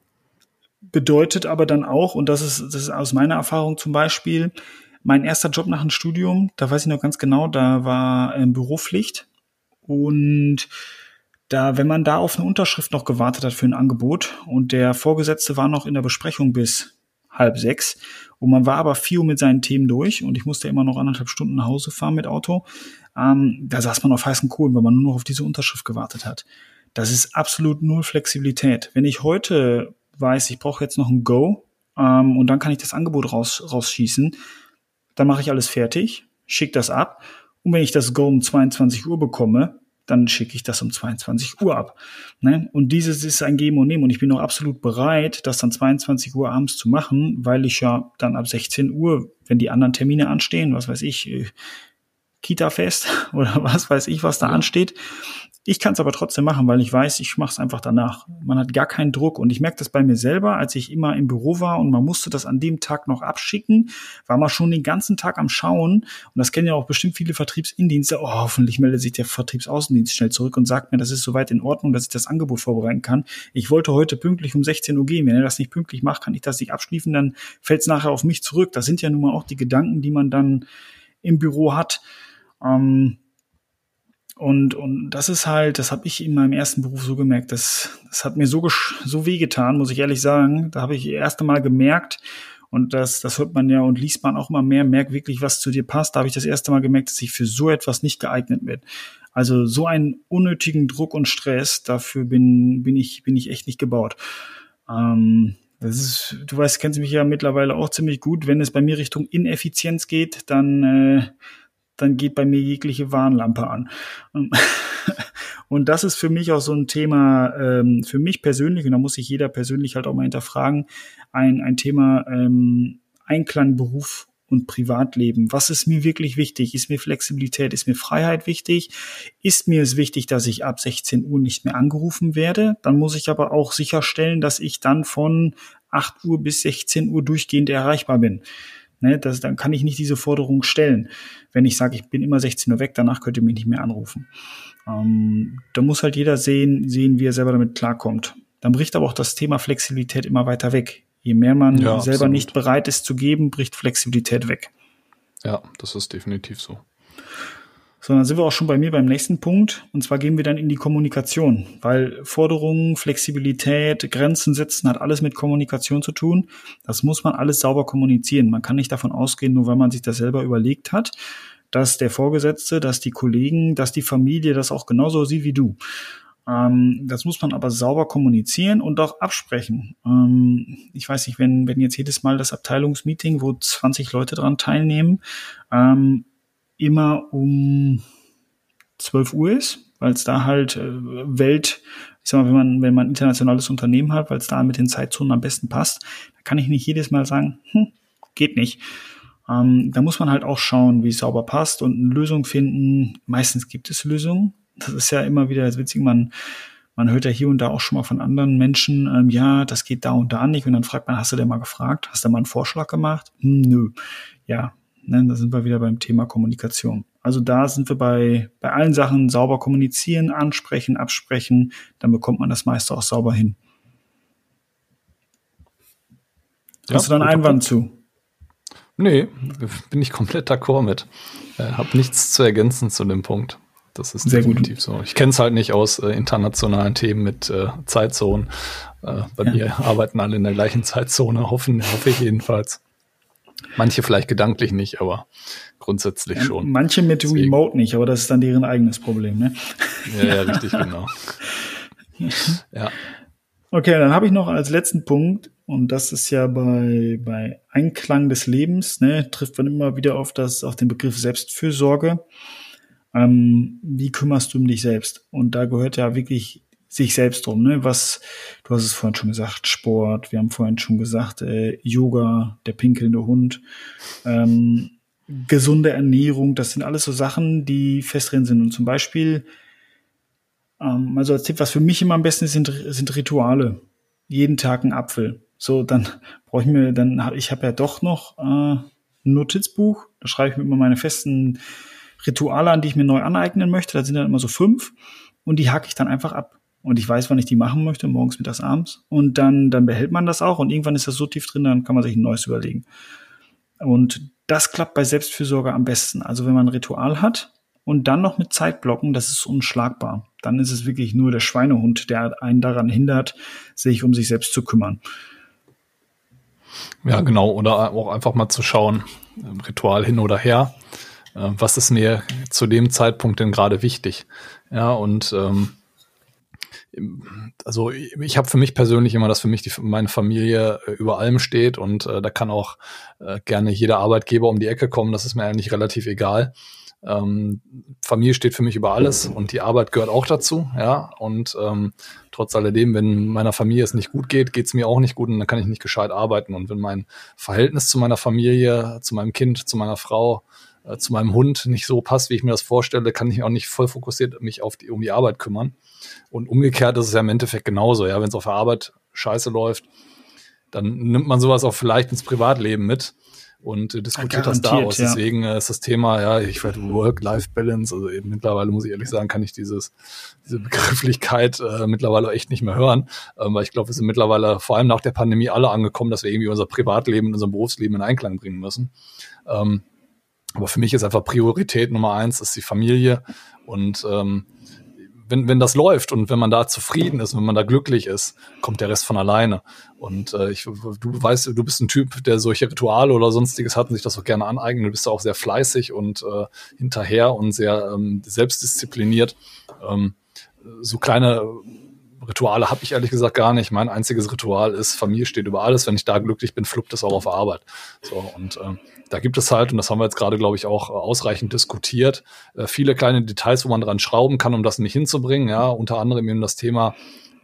bedeutet aber dann auch, und das ist, das ist aus meiner Erfahrung zum Beispiel, mein erster Job nach dem Studium, da weiß ich noch ganz genau, da war ähm, Büropflicht und da, wenn man da auf eine Unterschrift noch gewartet hat für ein Angebot und der Vorgesetzte war noch in der Besprechung bis halb sechs und man war aber vier mit seinen Themen durch und ich musste immer noch anderthalb Stunden nach Hause fahren mit Auto, ähm, da saß man auf heißen Kohlen, weil man nur noch auf diese Unterschrift gewartet hat. Das ist absolut null Flexibilität. Wenn ich heute weiß, ich brauche jetzt noch ein Go ähm, und dann kann ich das Angebot raus, rausschießen, dann mache ich alles fertig, schicke das ab und wenn ich das Go um 22 Uhr bekomme, dann schicke ich das um 22 Uhr ab. Ne? Und dieses ist ein Geben und Nehmen. Und ich bin auch absolut bereit, das dann 22 Uhr abends zu machen, weil ich ja dann ab 16 Uhr, wenn die anderen Termine anstehen, was weiß ich, äh, Kita-Fest oder was weiß ich, was da ansteht. Ich kann es aber trotzdem machen, weil ich weiß, ich mache es einfach danach. Man hat gar keinen Druck. Und ich merke das bei mir selber, als ich immer im Büro war und man musste das an dem Tag noch abschicken, war man schon den ganzen Tag am Schauen. Und das kennen ja auch bestimmt viele Vertriebsindienste. Oh, hoffentlich meldet sich der Vertriebsaußendienst schnell zurück und sagt mir, das ist soweit in Ordnung, dass ich das Angebot vorbereiten kann. Ich wollte heute pünktlich um 16 Uhr gehen. Wenn er das nicht pünktlich macht, kann ich das nicht abschließen, dann fällt es nachher auf mich zurück. Das sind ja nun mal auch die Gedanken, die man dann im Büro hat. Ähm, und, und das ist halt, das habe ich in meinem ersten Beruf so gemerkt, das, das hat mir so, so wehgetan, muss ich ehrlich sagen. Da habe ich das erste Mal gemerkt, und das, das hört man ja und liest man auch immer mehr, merkt wirklich, was zu dir passt. Da habe ich das erste Mal gemerkt, dass ich für so etwas nicht geeignet bin. Also so einen unnötigen Druck und Stress, dafür bin, bin, ich, bin ich echt nicht gebaut. Ähm, das ist, du weißt, kennst mich ja mittlerweile auch ziemlich gut. Wenn es bei mir Richtung Ineffizienz geht, dann äh, dann geht bei mir jegliche Warnlampe an. Und das ist für mich auch so ein Thema, ähm, für mich persönlich, und da muss sich jeder persönlich halt auch mal hinterfragen, ein, ein Thema ähm, Einklang Beruf und Privatleben. Was ist mir wirklich wichtig? Ist mir Flexibilität, ist mir Freiheit wichtig? Ist mir es wichtig, dass ich ab 16 Uhr nicht mehr angerufen werde? Dann muss ich aber auch sicherstellen, dass ich dann von 8 Uhr bis 16 Uhr durchgehend erreichbar bin. Ne, das, dann kann ich nicht diese Forderung stellen. Wenn ich sage, ich bin immer 16 Uhr weg, danach könnt ihr mich nicht mehr anrufen. Ähm, da muss halt jeder sehen, sehen, wie er selber damit klarkommt. Dann bricht aber auch das Thema Flexibilität immer weiter weg. Je mehr man ja, selber absolut. nicht bereit ist zu geben, bricht Flexibilität weg. Ja, das ist definitiv so. So, dann sind wir auch schon bei mir beim nächsten Punkt. Und zwar gehen wir dann in die Kommunikation, weil Forderungen, Flexibilität, Grenzen setzen hat alles mit Kommunikation zu tun. Das muss man alles sauber kommunizieren. Man kann nicht davon ausgehen, nur weil man sich das selber überlegt hat, dass der Vorgesetzte, dass die Kollegen, dass die Familie das auch genauso sieht wie du. Ähm, das muss man aber sauber kommunizieren und auch absprechen. Ähm, ich weiß nicht, wenn, wenn jetzt jedes Mal das Abteilungsmeeting, wo 20 Leute dran teilnehmen, ähm, immer um 12 Uhr ist, weil es da halt äh, Welt, ich sag mal, wenn man, wenn man ein internationales Unternehmen hat, weil es da mit den Zeitzonen am besten passt, da kann ich nicht jedes Mal sagen, hm, geht nicht. Ähm, da muss man halt auch schauen, wie es sauber passt und eine Lösung finden. Meistens gibt es Lösungen. Das ist ja immer wieder das Witzige, man, man hört ja hier und da auch schon mal von anderen Menschen, ähm, ja, das geht da und da nicht. Und dann fragt man, hast du denn mal gefragt? Hast du mal einen Vorschlag gemacht? Hm, nö. Ja, Ne, da sind wir wieder beim Thema Kommunikation. Also da sind wir bei, bei allen Sachen sauber kommunizieren, ansprechen, absprechen, dann bekommt man das meiste auch sauber hin. Ja, Hast du da einen Einwand zu? Nee, bin ich komplett d'accord mit. Äh, hab nichts zu ergänzen zu dem Punkt. Das ist Sehr definitiv gut. so. Ich kenne es halt nicht aus äh, internationalen Themen mit äh, Zeitzonen. Äh, bei ja. mir arbeiten alle in der gleichen Zeitzone, hoffen, hoffe ich jedenfalls. Manche vielleicht gedanklich nicht, aber grundsätzlich ja, schon. Manche mit Deswegen. Remote nicht, aber das ist dann deren eigenes Problem, ne? Ja, ja, richtig, genau. ja. Okay, dann habe ich noch als letzten Punkt, und das ist ja bei, bei Einklang des Lebens, ne, trifft man immer wieder auf das, auf den Begriff Selbstfürsorge. Ähm, wie kümmerst du um dich selbst? Und da gehört ja wirklich sich selbst drum, ne? Was, du hast es vorhin schon gesagt, Sport, wir haben vorhin schon gesagt, äh, Yoga, der pinkelnde Hund, ähm, gesunde Ernährung, das sind alles so Sachen, die fest drin sind. Und zum Beispiel, ähm, also als Tipp, was für mich immer am besten ist, sind, sind Rituale. Jeden Tag ein Apfel. So, dann brauche ich mir, dann habe ich habe ja doch noch äh, ein Notizbuch, da schreibe ich mir immer meine festen Rituale an, die ich mir neu aneignen möchte. Da sind dann immer so fünf und die hake ich dann einfach ab und ich weiß, wann ich die machen möchte, morgens, mittags, abends. Und dann, dann behält man das auch und irgendwann ist das so tief drin, dann kann man sich ein neues überlegen. Und das klappt bei Selbstfürsorge am besten. Also wenn man ein Ritual hat und dann noch mit Zeitblocken, das ist unschlagbar. Dann ist es wirklich nur der Schweinehund, der einen daran hindert, sich um sich selbst zu kümmern. Ja, genau. Oder auch einfach mal zu schauen, Ritual hin oder her. Äh, was ist mir zu dem Zeitpunkt denn gerade wichtig? Ja, und ähm, also ich habe für mich persönlich immer, dass für mich die, meine Familie äh, über allem steht und äh, da kann auch äh, gerne jeder Arbeitgeber um die Ecke kommen, das ist mir eigentlich relativ egal. Ähm, Familie steht für mich über alles und die Arbeit gehört auch dazu, ja. Und ähm, trotz alledem, wenn meiner Familie es nicht gut geht, geht es mir auch nicht gut und dann kann ich nicht gescheit arbeiten. Und wenn mein Verhältnis zu meiner Familie, zu meinem Kind, zu meiner Frau äh, zu meinem Hund nicht so passt, wie ich mir das vorstelle, kann ich auch nicht voll fokussiert mich auf die, um die Arbeit kümmern. Und umgekehrt ist es ja im Endeffekt genauso, ja, wenn es auf der Arbeit scheiße läuft, dann nimmt man sowas auch vielleicht ins Privatleben mit und äh, diskutiert das daraus. Ja. Deswegen äh, ist das Thema, ja, ich werde Work-Life-Balance, also eben mittlerweile muss ich ehrlich sagen, kann ich dieses, diese Begrifflichkeit äh, mittlerweile echt nicht mehr hören, ähm, weil ich glaube, wir sind mittlerweile vor allem nach der Pandemie alle angekommen, dass wir irgendwie unser Privatleben und unser Berufsleben in Einklang bringen müssen. Ähm, aber für mich ist einfach Priorität Nummer eins ist die Familie und ähm, wenn, wenn das läuft und wenn man da zufrieden ist, wenn man da glücklich ist, kommt der Rest von alleine. Und äh, ich, du weißt, du bist ein Typ, der solche Rituale oder sonstiges hat und sich das auch gerne aneignet. Du bist auch sehr fleißig und äh, hinterher und sehr ähm, selbstdiszipliniert. Ähm, so kleine Rituale habe ich ehrlich gesagt gar nicht. Mein einziges Ritual ist, Familie steht über alles. Wenn ich da glücklich bin, fluppt es auch auf Arbeit. So, und äh, da gibt es halt, und das haben wir jetzt gerade, glaube ich, auch ausreichend diskutiert, äh, viele kleine Details, wo man dran schrauben kann, um das nicht hinzubringen. Ja, unter anderem eben das Thema,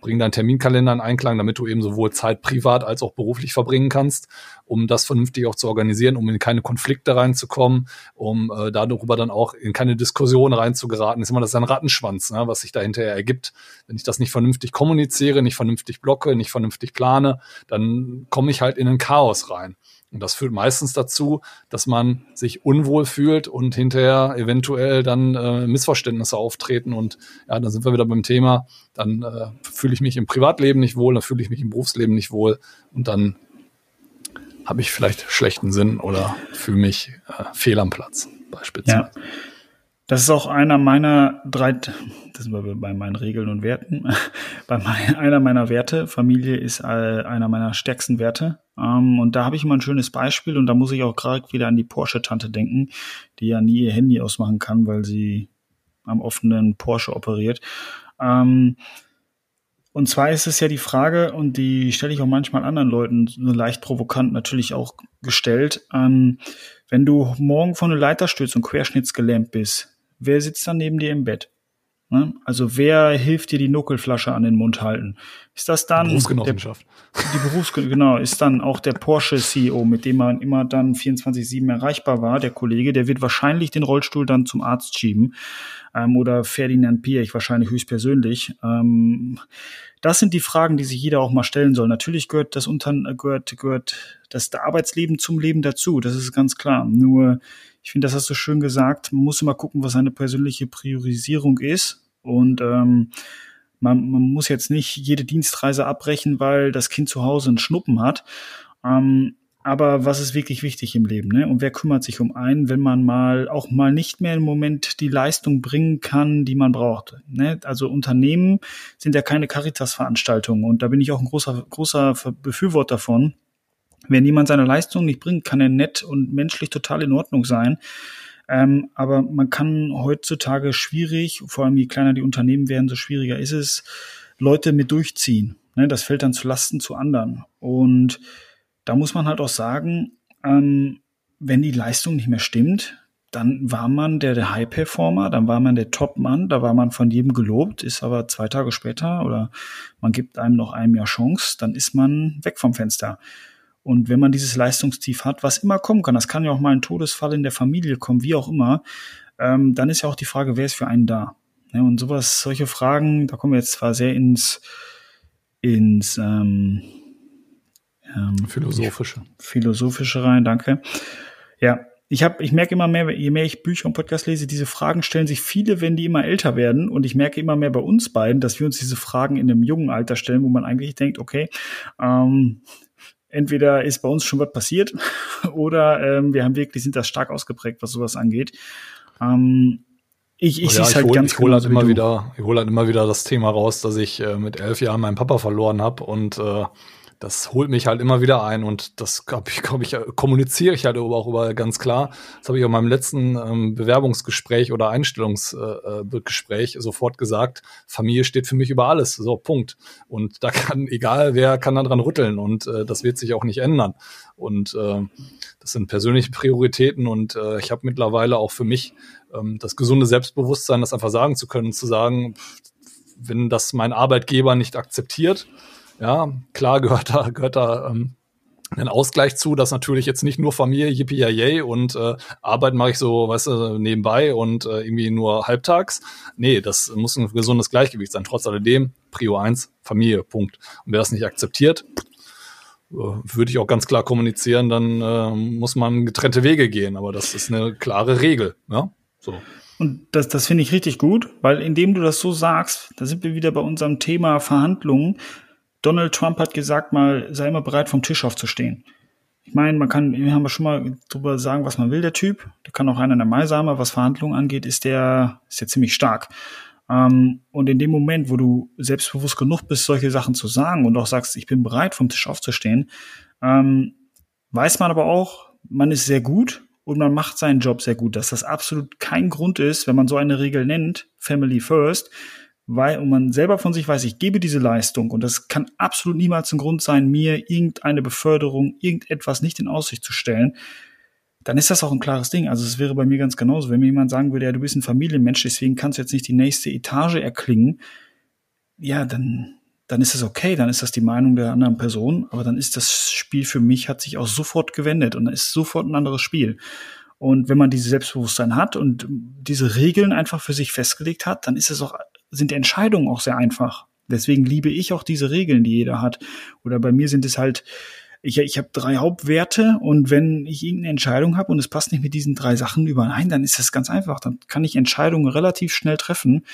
bring deinen Terminkalender in Einklang, damit du eben sowohl Zeit privat als auch beruflich verbringen kannst, um das vernünftig auch zu organisieren, um in keine Konflikte reinzukommen, um äh, darüber dann auch in keine Diskussion reinzugeraten. Ist immer das ein Rattenschwanz, ne, was sich da hinterher ergibt. Wenn ich das nicht vernünftig kommuniziere, nicht vernünftig blocke, nicht vernünftig plane, dann komme ich halt in ein Chaos rein. Und das führt meistens dazu, dass man sich unwohl fühlt und hinterher eventuell dann äh, Missverständnisse auftreten. Und ja, dann sind wir wieder beim Thema. Dann äh, fühle ich mich im Privatleben nicht wohl, dann fühle ich mich im Berufsleben nicht wohl und dann habe ich vielleicht schlechten Sinn oder fühle mich äh, fehl am Platz, beispielsweise. Ja. Das ist auch einer meiner drei, das sind wir bei meinen Regeln und Werten, bei mein, einer meiner Werte. Familie ist äh, einer meiner stärksten Werte. Ähm, und da habe ich immer ein schönes Beispiel und da muss ich auch gerade wieder an die Porsche-Tante denken, die ja nie ihr Handy ausmachen kann, weil sie am offenen Porsche operiert. Ähm, und zwar ist es ja die Frage, und die stelle ich auch manchmal anderen Leuten leicht provokant natürlich auch gestellt, ähm, wenn du morgen von einer und querschnittsgelähmt bist, wer sitzt dann neben dir im Bett? Ne? Also wer hilft dir die Nuckelflasche an den Mund halten? Ist das dann die Berufsgenossenschaft? Der, die Berufsgenossenschaft, genau, ist dann auch der Porsche CEO, mit dem man immer dann 24/7 erreichbar war, der Kollege, der wird wahrscheinlich den Rollstuhl dann zum Arzt schieben ähm, oder Ferdinand Piech wahrscheinlich höchstpersönlich. Ähm, das sind die Fragen, die sich jeder auch mal stellen soll. Natürlich gehört das unter, gehört gehört das Arbeitsleben zum Leben dazu. Das ist ganz klar. Nur ich finde, das hast du schön gesagt. Man muss immer gucken, was seine persönliche Priorisierung ist. Und ähm, man, man muss jetzt nicht jede Dienstreise abbrechen, weil das Kind zu Hause einen Schnuppen hat. Ähm, aber was ist wirklich wichtig im Leben? Ne? Und wer kümmert sich um einen, wenn man mal auch mal nicht mehr im Moment die Leistung bringen kann, die man braucht? Ne? Also Unternehmen sind ja keine Caritas-Veranstaltungen und da bin ich auch ein großer großer Befürworter davon. Wenn jemand seine Leistung nicht bringt, kann er nett und menschlich total in Ordnung sein. Ähm, aber man kann heutzutage schwierig, vor allem je kleiner die Unternehmen werden, so schwieriger ist es, Leute mit durchziehen. Ne, das fällt dann zu Lasten zu anderen. Und da muss man halt auch sagen, ähm, wenn die Leistung nicht mehr stimmt, dann war man der, der High-Performer, dann war man der Top-Mann, da war man von jedem gelobt, ist aber zwei Tage später oder man gibt einem noch einem Jahr Chance, dann ist man weg vom Fenster. Und wenn man dieses Leistungstief hat, was immer kommen kann, das kann ja auch mal ein Todesfall in der Familie kommen, wie auch immer, ähm, dann ist ja auch die Frage, wer ist für einen da? Ja, und sowas, solche Fragen, da kommen wir jetzt zwar sehr ins, ins ähm, ähm, philosophische. Philosophische rein, danke. Ja, ich habe, ich merke immer mehr, je mehr ich Bücher und Podcasts lese, diese Fragen stellen sich viele, wenn die immer älter werden. Und ich merke immer mehr bei uns beiden, dass wir uns diese Fragen in einem jungen Alter stellen, wo man eigentlich denkt, okay, ähm, entweder ist bei uns schon was passiert oder ähm, wir haben wirklich, sind das stark ausgeprägt, was sowas angeht. Ähm, ich, ich oh ja, sehe halt hol, ganz ich hole halt immer wieder, ich hole halt immer wieder das Thema raus, dass ich äh, mit elf Jahren meinen Papa verloren habe und äh, das holt mich halt immer wieder ein und das ich, glaub ich, kommuniziere ich halt auch über ganz klar. Das habe ich auch in meinem letzten ähm, Bewerbungsgespräch oder Einstellungsgespräch äh, sofort gesagt. Familie steht für mich über alles. So, Punkt. Und da kann, egal wer kann da dran rütteln und äh, das wird sich auch nicht ändern. Und äh, das sind persönliche Prioritäten und äh, ich habe mittlerweile auch für mich ähm, das gesunde Selbstbewusstsein, das einfach sagen zu können, zu sagen, wenn das mein Arbeitgeber nicht akzeptiert, ja, klar gehört da, gehört da ähm, einen Ausgleich zu, dass natürlich jetzt nicht nur Familie, yippie yay und äh, Arbeit mache ich so, weißt du, nebenbei und äh, irgendwie nur halbtags. Nee, das muss ein gesundes Gleichgewicht sein. Trotz alledem, Prio 1, Familie, Punkt. Und wer das nicht akzeptiert, äh, würde ich auch ganz klar kommunizieren, dann äh, muss man getrennte Wege gehen. Aber das ist eine klare Regel. Ja? So. Und das, das finde ich richtig gut, weil indem du das so sagst, da sind wir wieder bei unserem Thema Verhandlungen. Donald Trump hat gesagt mal, sei immer bereit, vom Tisch aufzustehen. Ich meine, man kann, wir haben schon mal drüber sagen, was man will, der Typ. Der kann auch einer der Maisamer, was Verhandlungen angeht, ist der, ist der ziemlich stark. Ähm, und in dem Moment, wo du selbstbewusst genug bist, solche Sachen zu sagen und auch sagst, ich bin bereit, vom Tisch aufzustehen, ähm, weiß man aber auch, man ist sehr gut und man macht seinen Job sehr gut, dass das absolut kein Grund ist, wenn man so eine Regel nennt, Family First, weil und man selber von sich weiß, ich gebe diese Leistung und das kann absolut niemals ein Grund sein, mir irgendeine Beförderung, irgendetwas nicht in Aussicht zu stellen, dann ist das auch ein klares Ding. Also es wäre bei mir ganz genauso, wenn mir jemand sagen würde, ja, du bist ein Familienmensch, deswegen kannst du jetzt nicht die nächste Etage erklingen, ja, dann, dann ist das okay, dann ist das die Meinung der anderen Person, aber dann ist das Spiel für mich, hat sich auch sofort gewendet und dann ist sofort ein anderes Spiel. Und wenn man dieses Selbstbewusstsein hat und diese Regeln einfach für sich festgelegt hat, dann ist es auch sind Entscheidungen auch sehr einfach. Deswegen liebe ich auch diese Regeln, die jeder hat. Oder bei mir sind es halt, ich, ich habe drei Hauptwerte und wenn ich irgendeine Entscheidung habe und es passt nicht mit diesen drei Sachen überein, dann ist das ganz einfach. Dann kann ich Entscheidungen relativ schnell treffen,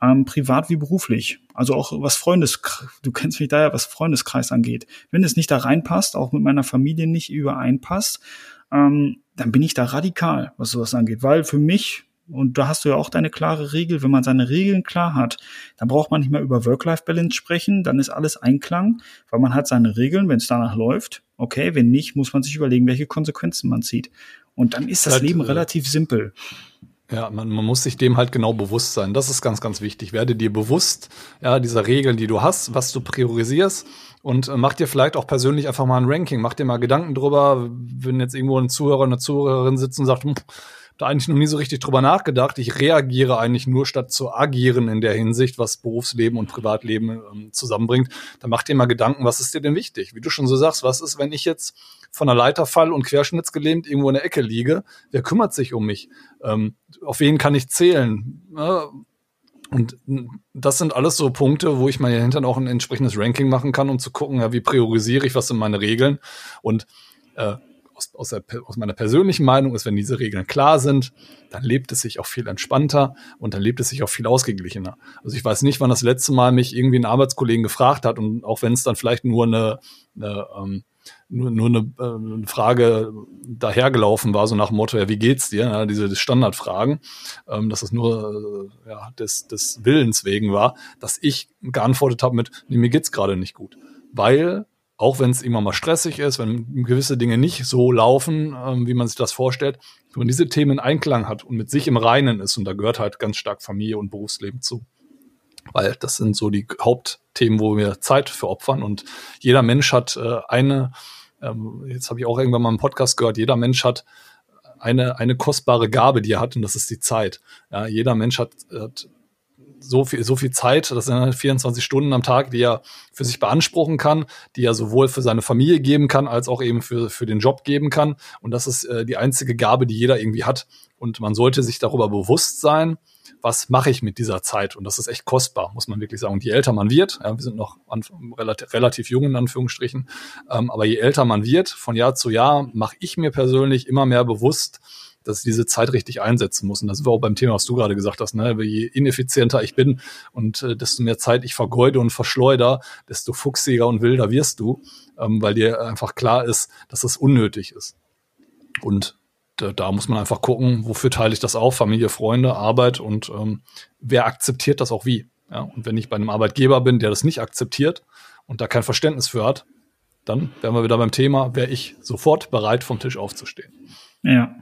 ähm, privat wie beruflich. Also auch was Freundes, du kennst mich da ja, was Freundeskreis angeht. Wenn es nicht da reinpasst, auch mit meiner Familie nicht übereinpasst, ähm, dann bin ich da radikal, was sowas angeht. Weil für mich und da hast du ja auch deine klare Regel. Wenn man seine Regeln klar hat, dann braucht man nicht mehr über Work-Life-Balance sprechen. Dann ist alles Einklang, weil man hat seine Regeln, wenn es danach läuft. Okay, wenn nicht, muss man sich überlegen, welche Konsequenzen man zieht. Und dann ist das halt, Leben äh, relativ simpel. Ja, man, man muss sich dem halt genau bewusst sein. Das ist ganz, ganz wichtig. Werde dir bewusst, ja, dieser Regeln, die du hast, was du priorisierst und äh, mach dir vielleicht auch persönlich einfach mal ein Ranking. Mach dir mal Gedanken drüber, wenn jetzt irgendwo ein Zuhörer, eine Zuhörerin sitzt und sagt, hm, da eigentlich noch nie so richtig drüber nachgedacht. Ich reagiere eigentlich nur statt zu agieren in der Hinsicht, was Berufsleben und Privatleben ähm, zusammenbringt. Da mach dir mal Gedanken, was ist dir denn wichtig? Wie du schon so sagst, was ist, wenn ich jetzt von der Leiter fall und querschnittsgelähmt irgendwo in der Ecke liege? Wer kümmert sich um mich? Ähm, auf wen kann ich zählen? Ja, und das sind alles so Punkte, wo ich mir hinterher auch ein entsprechendes Ranking machen kann, um zu gucken, ja, wie priorisiere ich, was sind meine Regeln. Und äh, aus, aus, der, aus meiner persönlichen Meinung ist, wenn diese Regeln klar sind, dann lebt es sich auch viel entspannter und dann lebt es sich auch viel ausgeglichener. Also ich weiß nicht, wann das letzte Mal mich irgendwie ein Arbeitskollegen gefragt hat und auch wenn es dann vielleicht nur eine, eine ähm, nur, nur eine, äh, Frage dahergelaufen war, so nach dem Motto, ja, wie geht's dir? Ja, diese Standardfragen, ähm, dass es nur äh, ja, des, des Willens wegen war, dass ich geantwortet habe mit, nee, mir geht's gerade nicht gut. Weil auch wenn es immer mal stressig ist, wenn gewisse Dinge nicht so laufen, ähm, wie man sich das vorstellt, wenn man diese Themen in Einklang hat und mit sich im Reinen ist, und da gehört halt ganz stark Familie und Berufsleben zu. Weil das sind so die Hauptthemen, wo wir Zeit für opfern. Und jeder Mensch hat äh, eine, ähm, jetzt habe ich auch irgendwann mal im Podcast gehört, jeder Mensch hat eine, eine kostbare Gabe, die er hat, und das ist die Zeit. Ja, jeder Mensch hat, hat so viel, so viel Zeit, das sind 24 Stunden am Tag, die er für sich beanspruchen kann, die er sowohl für seine Familie geben kann, als auch eben für, für den Job geben kann. Und das ist äh, die einzige Gabe, die jeder irgendwie hat. Und man sollte sich darüber bewusst sein, was mache ich mit dieser Zeit? Und das ist echt kostbar, muss man wirklich sagen. Und je älter man wird, ja, wir sind noch an, relativ, relativ jung in Anführungsstrichen, ähm, aber je älter man wird, von Jahr zu Jahr, mache ich mir persönlich immer mehr bewusst, dass ich diese Zeit richtig einsetzen muss. Und das war auch beim Thema, was du gerade gesagt hast, ne? je ineffizienter ich bin und äh, desto mehr Zeit ich vergeude und verschleuder, desto fuchsiger und wilder wirst du, ähm, weil dir einfach klar ist, dass das unnötig ist. Und da, da muss man einfach gucken, wofür teile ich das auf, Familie, Freunde, Arbeit und ähm, wer akzeptiert das auch wie. Ja? Und wenn ich bei einem Arbeitgeber bin, der das nicht akzeptiert und da kein Verständnis für hat, dann wären wir wieder beim Thema, wäre ich sofort bereit, vom Tisch aufzustehen. Ja,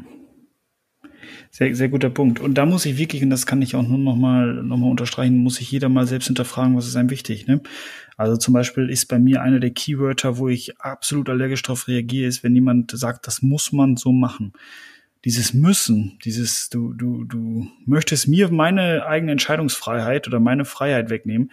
sehr, sehr guter Punkt. Und da muss ich wirklich, und das kann ich auch nur noch mal, noch mal unterstreichen, muss sich jeder mal selbst hinterfragen, was ist einem wichtig. Ne? Also zum Beispiel ist bei mir einer der Keywörter, wo ich absolut allergisch darauf reagiere, ist, wenn jemand sagt, das muss man so machen. Dieses Müssen, dieses, du, du, du möchtest mir meine eigene Entscheidungsfreiheit oder meine Freiheit wegnehmen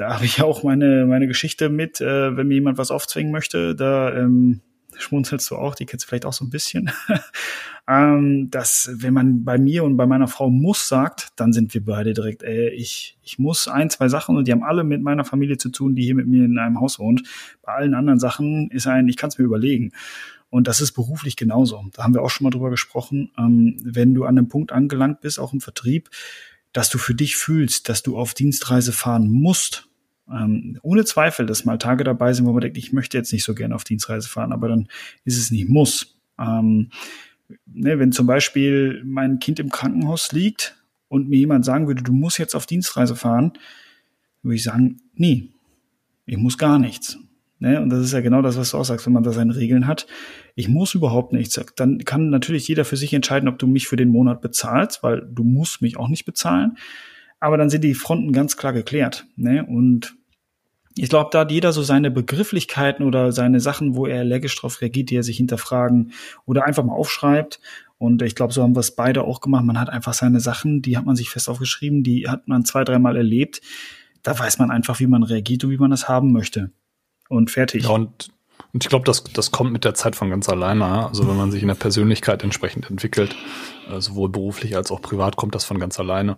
da habe ich auch meine, meine Geschichte mit, äh, wenn mir jemand was aufzwingen möchte, da ähm, schmunzelst du auch, die kennst du vielleicht auch so ein bisschen, ähm, dass wenn man bei mir und bei meiner Frau muss sagt, dann sind wir beide direkt, äh, ich, ich muss ein, zwei Sachen und die haben alle mit meiner Familie zu tun, die hier mit mir in einem Haus wohnt. Bei allen anderen Sachen ist ein, ich kann es mir überlegen. Und das ist beruflich genauso. Da haben wir auch schon mal drüber gesprochen. Ähm, wenn du an einem Punkt angelangt bist, auch im Vertrieb, dass du für dich fühlst, dass du auf Dienstreise fahren musst, ähm, ohne Zweifel, dass mal Tage dabei sind, wo man denkt, ich möchte jetzt nicht so gerne auf Dienstreise fahren, aber dann ist es nicht muss. Ähm, ne, wenn zum Beispiel mein Kind im Krankenhaus liegt und mir jemand sagen würde, du musst jetzt auf Dienstreise fahren, würde ich sagen, nee, ich muss gar nichts. Ne? Und das ist ja genau das, was du auch sagst, wenn man da seine Regeln hat. Ich muss überhaupt nichts. Dann kann natürlich jeder für sich entscheiden, ob du mich für den Monat bezahlst, weil du musst mich auch nicht bezahlen. Aber dann sind die Fronten ganz klar geklärt. Ne? Und ich glaube, da hat jeder so seine Begrifflichkeiten oder seine Sachen, wo er allergisch drauf reagiert, die er sich hinterfragen oder einfach mal aufschreibt. Und ich glaube, so haben wir es beide auch gemacht. Man hat einfach seine Sachen, die hat man sich fest aufgeschrieben, die hat man zwei, dreimal erlebt. Da weiß man einfach, wie man reagiert und wie man das haben möchte und fertig. Ja, und, und ich glaube, das, das kommt mit der Zeit von ganz alleine. Also wenn man sich in der Persönlichkeit entsprechend entwickelt, äh, sowohl beruflich als auch privat, kommt das von ganz alleine.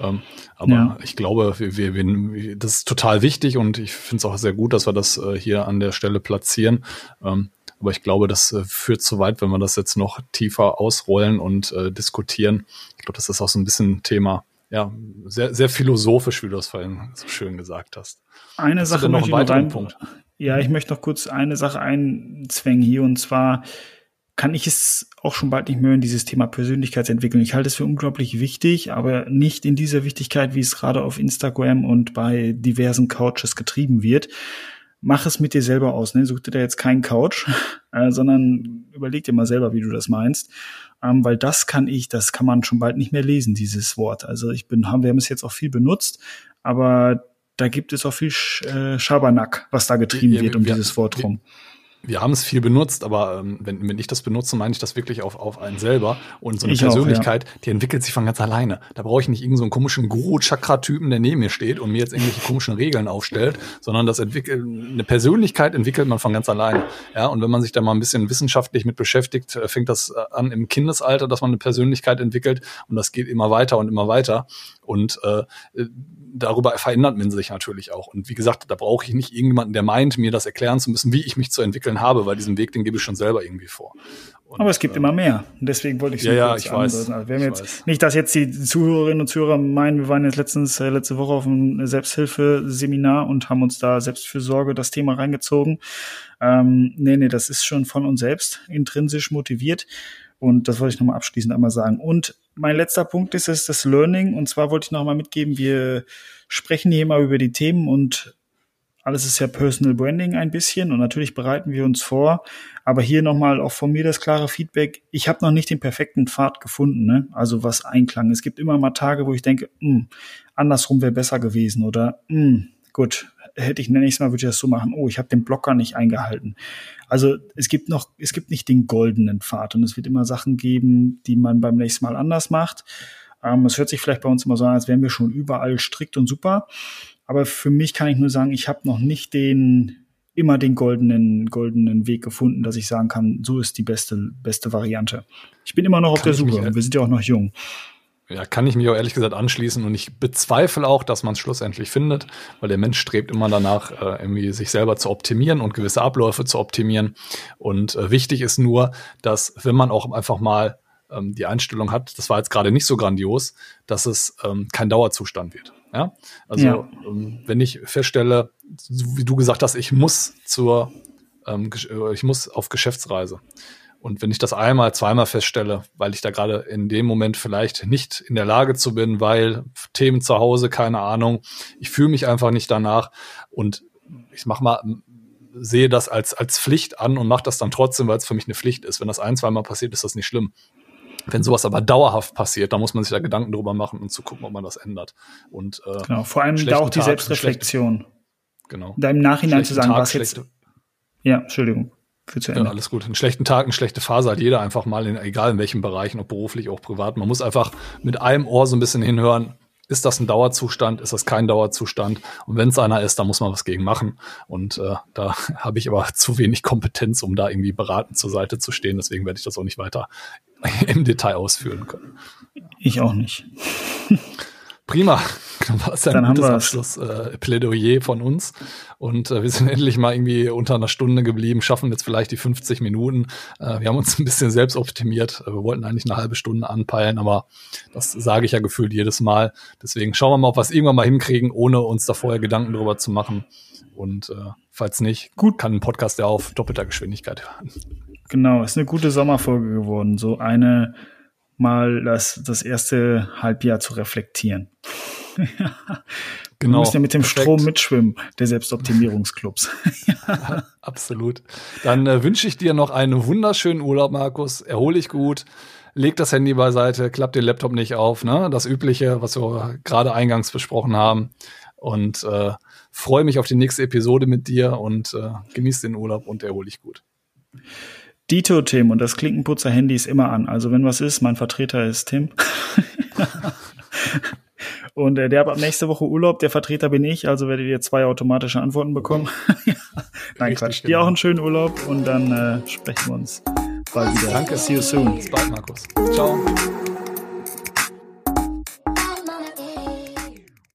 Ähm, aber ja. ich glaube, wir, wir, wir, das ist total wichtig und ich finde es auch sehr gut, dass wir das äh, hier an der Stelle platzieren. Ähm, aber ich glaube, das äh, führt zu weit, wenn wir das jetzt noch tiefer ausrollen und diskutieren. Ich glaube, das ist auch so ein bisschen Thema, ja, sehr, sehr philosophisch, wie du das vorhin so schön gesagt hast. Eine hast Sache noch einen weiteren Punkt. Ja, ich möchte noch kurz eine Sache einzwängen hier und zwar kann ich es auch schon bald nicht mehr in dieses Thema Persönlichkeitsentwicklung. Ich halte es für unglaublich wichtig, aber nicht in dieser Wichtigkeit, wie es gerade auf Instagram und bei diversen Couches getrieben wird. Mach es mit dir selber aus, ne? Such dir da jetzt keinen Couch, äh, sondern überleg dir mal selber, wie du das meinst. Ähm, weil das kann ich, das kann man schon bald nicht mehr lesen, dieses Wort. Also ich bin, haben, wir haben es jetzt auch viel benutzt, aber da gibt es auch viel äh, Schabernack, was da getrieben ja, wird um wir, dieses Wort rum. Wir haben es viel benutzt, aber ähm, wenn, wenn ich das benutze, meine ich das wirklich auf, auf einen selber. Und so eine ich Persönlichkeit, auch, ja. die entwickelt sich von ganz alleine. Da brauche ich nicht irgendeinen so komischen Guru-Chakra-Typen, der neben mir steht und mir jetzt irgendwelche komischen Regeln aufstellt, sondern das entwickelt, eine Persönlichkeit entwickelt man von ganz alleine. Ja, und wenn man sich da mal ein bisschen wissenschaftlich mit beschäftigt, äh, fängt das äh, an im Kindesalter, dass man eine Persönlichkeit entwickelt und das geht immer weiter und immer weiter. Und äh, darüber verändert man sich natürlich auch. Und wie gesagt, da brauche ich nicht irgendjemanden, der meint, mir das erklären zu müssen, wie ich mich zu entwickeln habe, weil diesen Weg, den gebe ich schon selber irgendwie vor. Und, Aber es gibt äh, immer mehr. Und deswegen wollte ich es ja, ja, ich weiß, also wir haben jetzt weiß. nicht, dass jetzt die Zuhörerinnen und Zuhörer meinen, wir waren jetzt letztens äh, letzte Woche auf einem Selbsthilfeseminar und haben uns da Selbstfürsorge das Thema reingezogen. Ähm, nee, nee, das ist schon von uns selbst intrinsisch motiviert. Und das wollte ich nochmal abschließend einmal sagen. Und mein letzter Punkt ist, ist das Learning. Und zwar wollte ich nochmal mitgeben, wir sprechen hier immer über die Themen und alles ist ja Personal Branding ein bisschen und natürlich bereiten wir uns vor. Aber hier nochmal auch von mir das klare Feedback. Ich habe noch nicht den perfekten Pfad gefunden, ne? also was Einklang. Es gibt immer mal Tage, wo ich denke, mh, hm, andersrum wäre besser gewesen oder mh, hm, gut, hätte ich nächstes Mal würde ich das so machen. Oh, ich habe den Blocker nicht eingehalten. Also es gibt noch, es gibt nicht den goldenen Pfad und es wird immer Sachen geben, die man beim nächsten Mal anders macht. Ähm, es hört sich vielleicht bei uns immer so an, als wären wir schon überall strikt und super. Aber für mich kann ich nur sagen, ich habe noch nicht den immer den goldenen goldenen Weg gefunden, dass ich sagen kann, so ist die beste beste Variante. Ich bin immer noch auf kann der Suche. Wir sind ja auch noch jung. Ja, kann ich mich auch ehrlich gesagt anschließen und ich bezweifle auch, dass man es schlussendlich findet, weil der Mensch strebt immer danach, äh, irgendwie sich selber zu optimieren und gewisse Abläufe zu optimieren. Und äh, wichtig ist nur, dass wenn man auch einfach mal ähm, die Einstellung hat, das war jetzt gerade nicht so grandios, dass es ähm, kein Dauerzustand wird. Ja, also ja. Ähm, wenn ich feststelle, so wie du gesagt hast, ich muss zur, ähm, äh, ich muss auf Geschäftsreise und wenn ich das einmal, zweimal feststelle, weil ich da gerade in dem Moment vielleicht nicht in der Lage zu bin, weil Themen zu Hause, keine Ahnung, ich fühle mich einfach nicht danach und ich mach mal, sehe das als, als Pflicht an und mache das dann trotzdem, weil es für mich eine Pflicht ist. Wenn das ein, zweimal passiert, ist das nicht schlimm. Wenn sowas aber dauerhaft passiert, dann muss man sich da Gedanken drüber machen und zu gucken, ob man das ändert. Und äh, genau, vor allem da auch die Tag, Selbstreflexion. Genau. Da im Nachhinein zu sagen, Tag, was jetzt. Ja, Entschuldigung. Für zu Ende. Ja, alles gut. Einen schlechten Tag, eine schlechte Phase hat jeder einfach mal, in, egal in welchen Bereichen, ob beruflich, auch privat. Man muss einfach mit einem Ohr so ein bisschen hinhören, ist das ein Dauerzustand, ist das kein Dauerzustand? Und wenn es einer ist, dann muss man was gegen machen. Und äh, da habe ich aber zu wenig Kompetenz, um da irgendwie beratend zur Seite zu stehen. Deswegen werde ich das auch nicht weiter im Detail ausführen können. Ich auch nicht. Prima. War es ja ein gutes Abschluss, äh, Plädoyer von uns. Und äh, wir sind endlich mal irgendwie unter einer Stunde geblieben, schaffen jetzt vielleicht die 50 Minuten. Äh, wir haben uns ein bisschen selbst optimiert. Äh, wir wollten eigentlich eine halbe Stunde anpeilen, aber das sage ich ja gefühlt jedes Mal. Deswegen schauen wir mal, ob wir es irgendwann mal hinkriegen, ohne uns da vorher Gedanken drüber zu machen. Und äh, falls nicht, gut, kann ein Podcast ja auf doppelter Geschwindigkeit hören. Genau, ist eine gute Sommerfolge geworden. So eine mal das, das erste Halbjahr zu reflektieren. Genau. Wir müssen ja mit dem perfekt. Strom mitschwimmen, der Selbstoptimierungsclubs. ja. Absolut. Dann äh, wünsche ich dir noch einen wunderschönen Urlaub, Markus. Erhol dich gut. Leg das Handy beiseite, klapp den Laptop nicht auf, ne? Das Übliche, was wir gerade eingangs besprochen haben. Und äh, freue mich auf die nächste Episode mit dir und äh, genieß den Urlaub und erhol dich gut. Dito Tim und das Klinkenputzer-Handy ist immer an. Also wenn was ist, mein Vertreter ist Tim. und äh, der hat ab nächste Woche Urlaub, der Vertreter bin ich, also werdet ihr zwei automatische Antworten bekommen. Nein, Richtig, Quatsch. Genau. Dir auch einen schönen Urlaub und dann äh, sprechen wir uns bald wieder. Danke. See you soon. Bis bald, Markus. Ciao.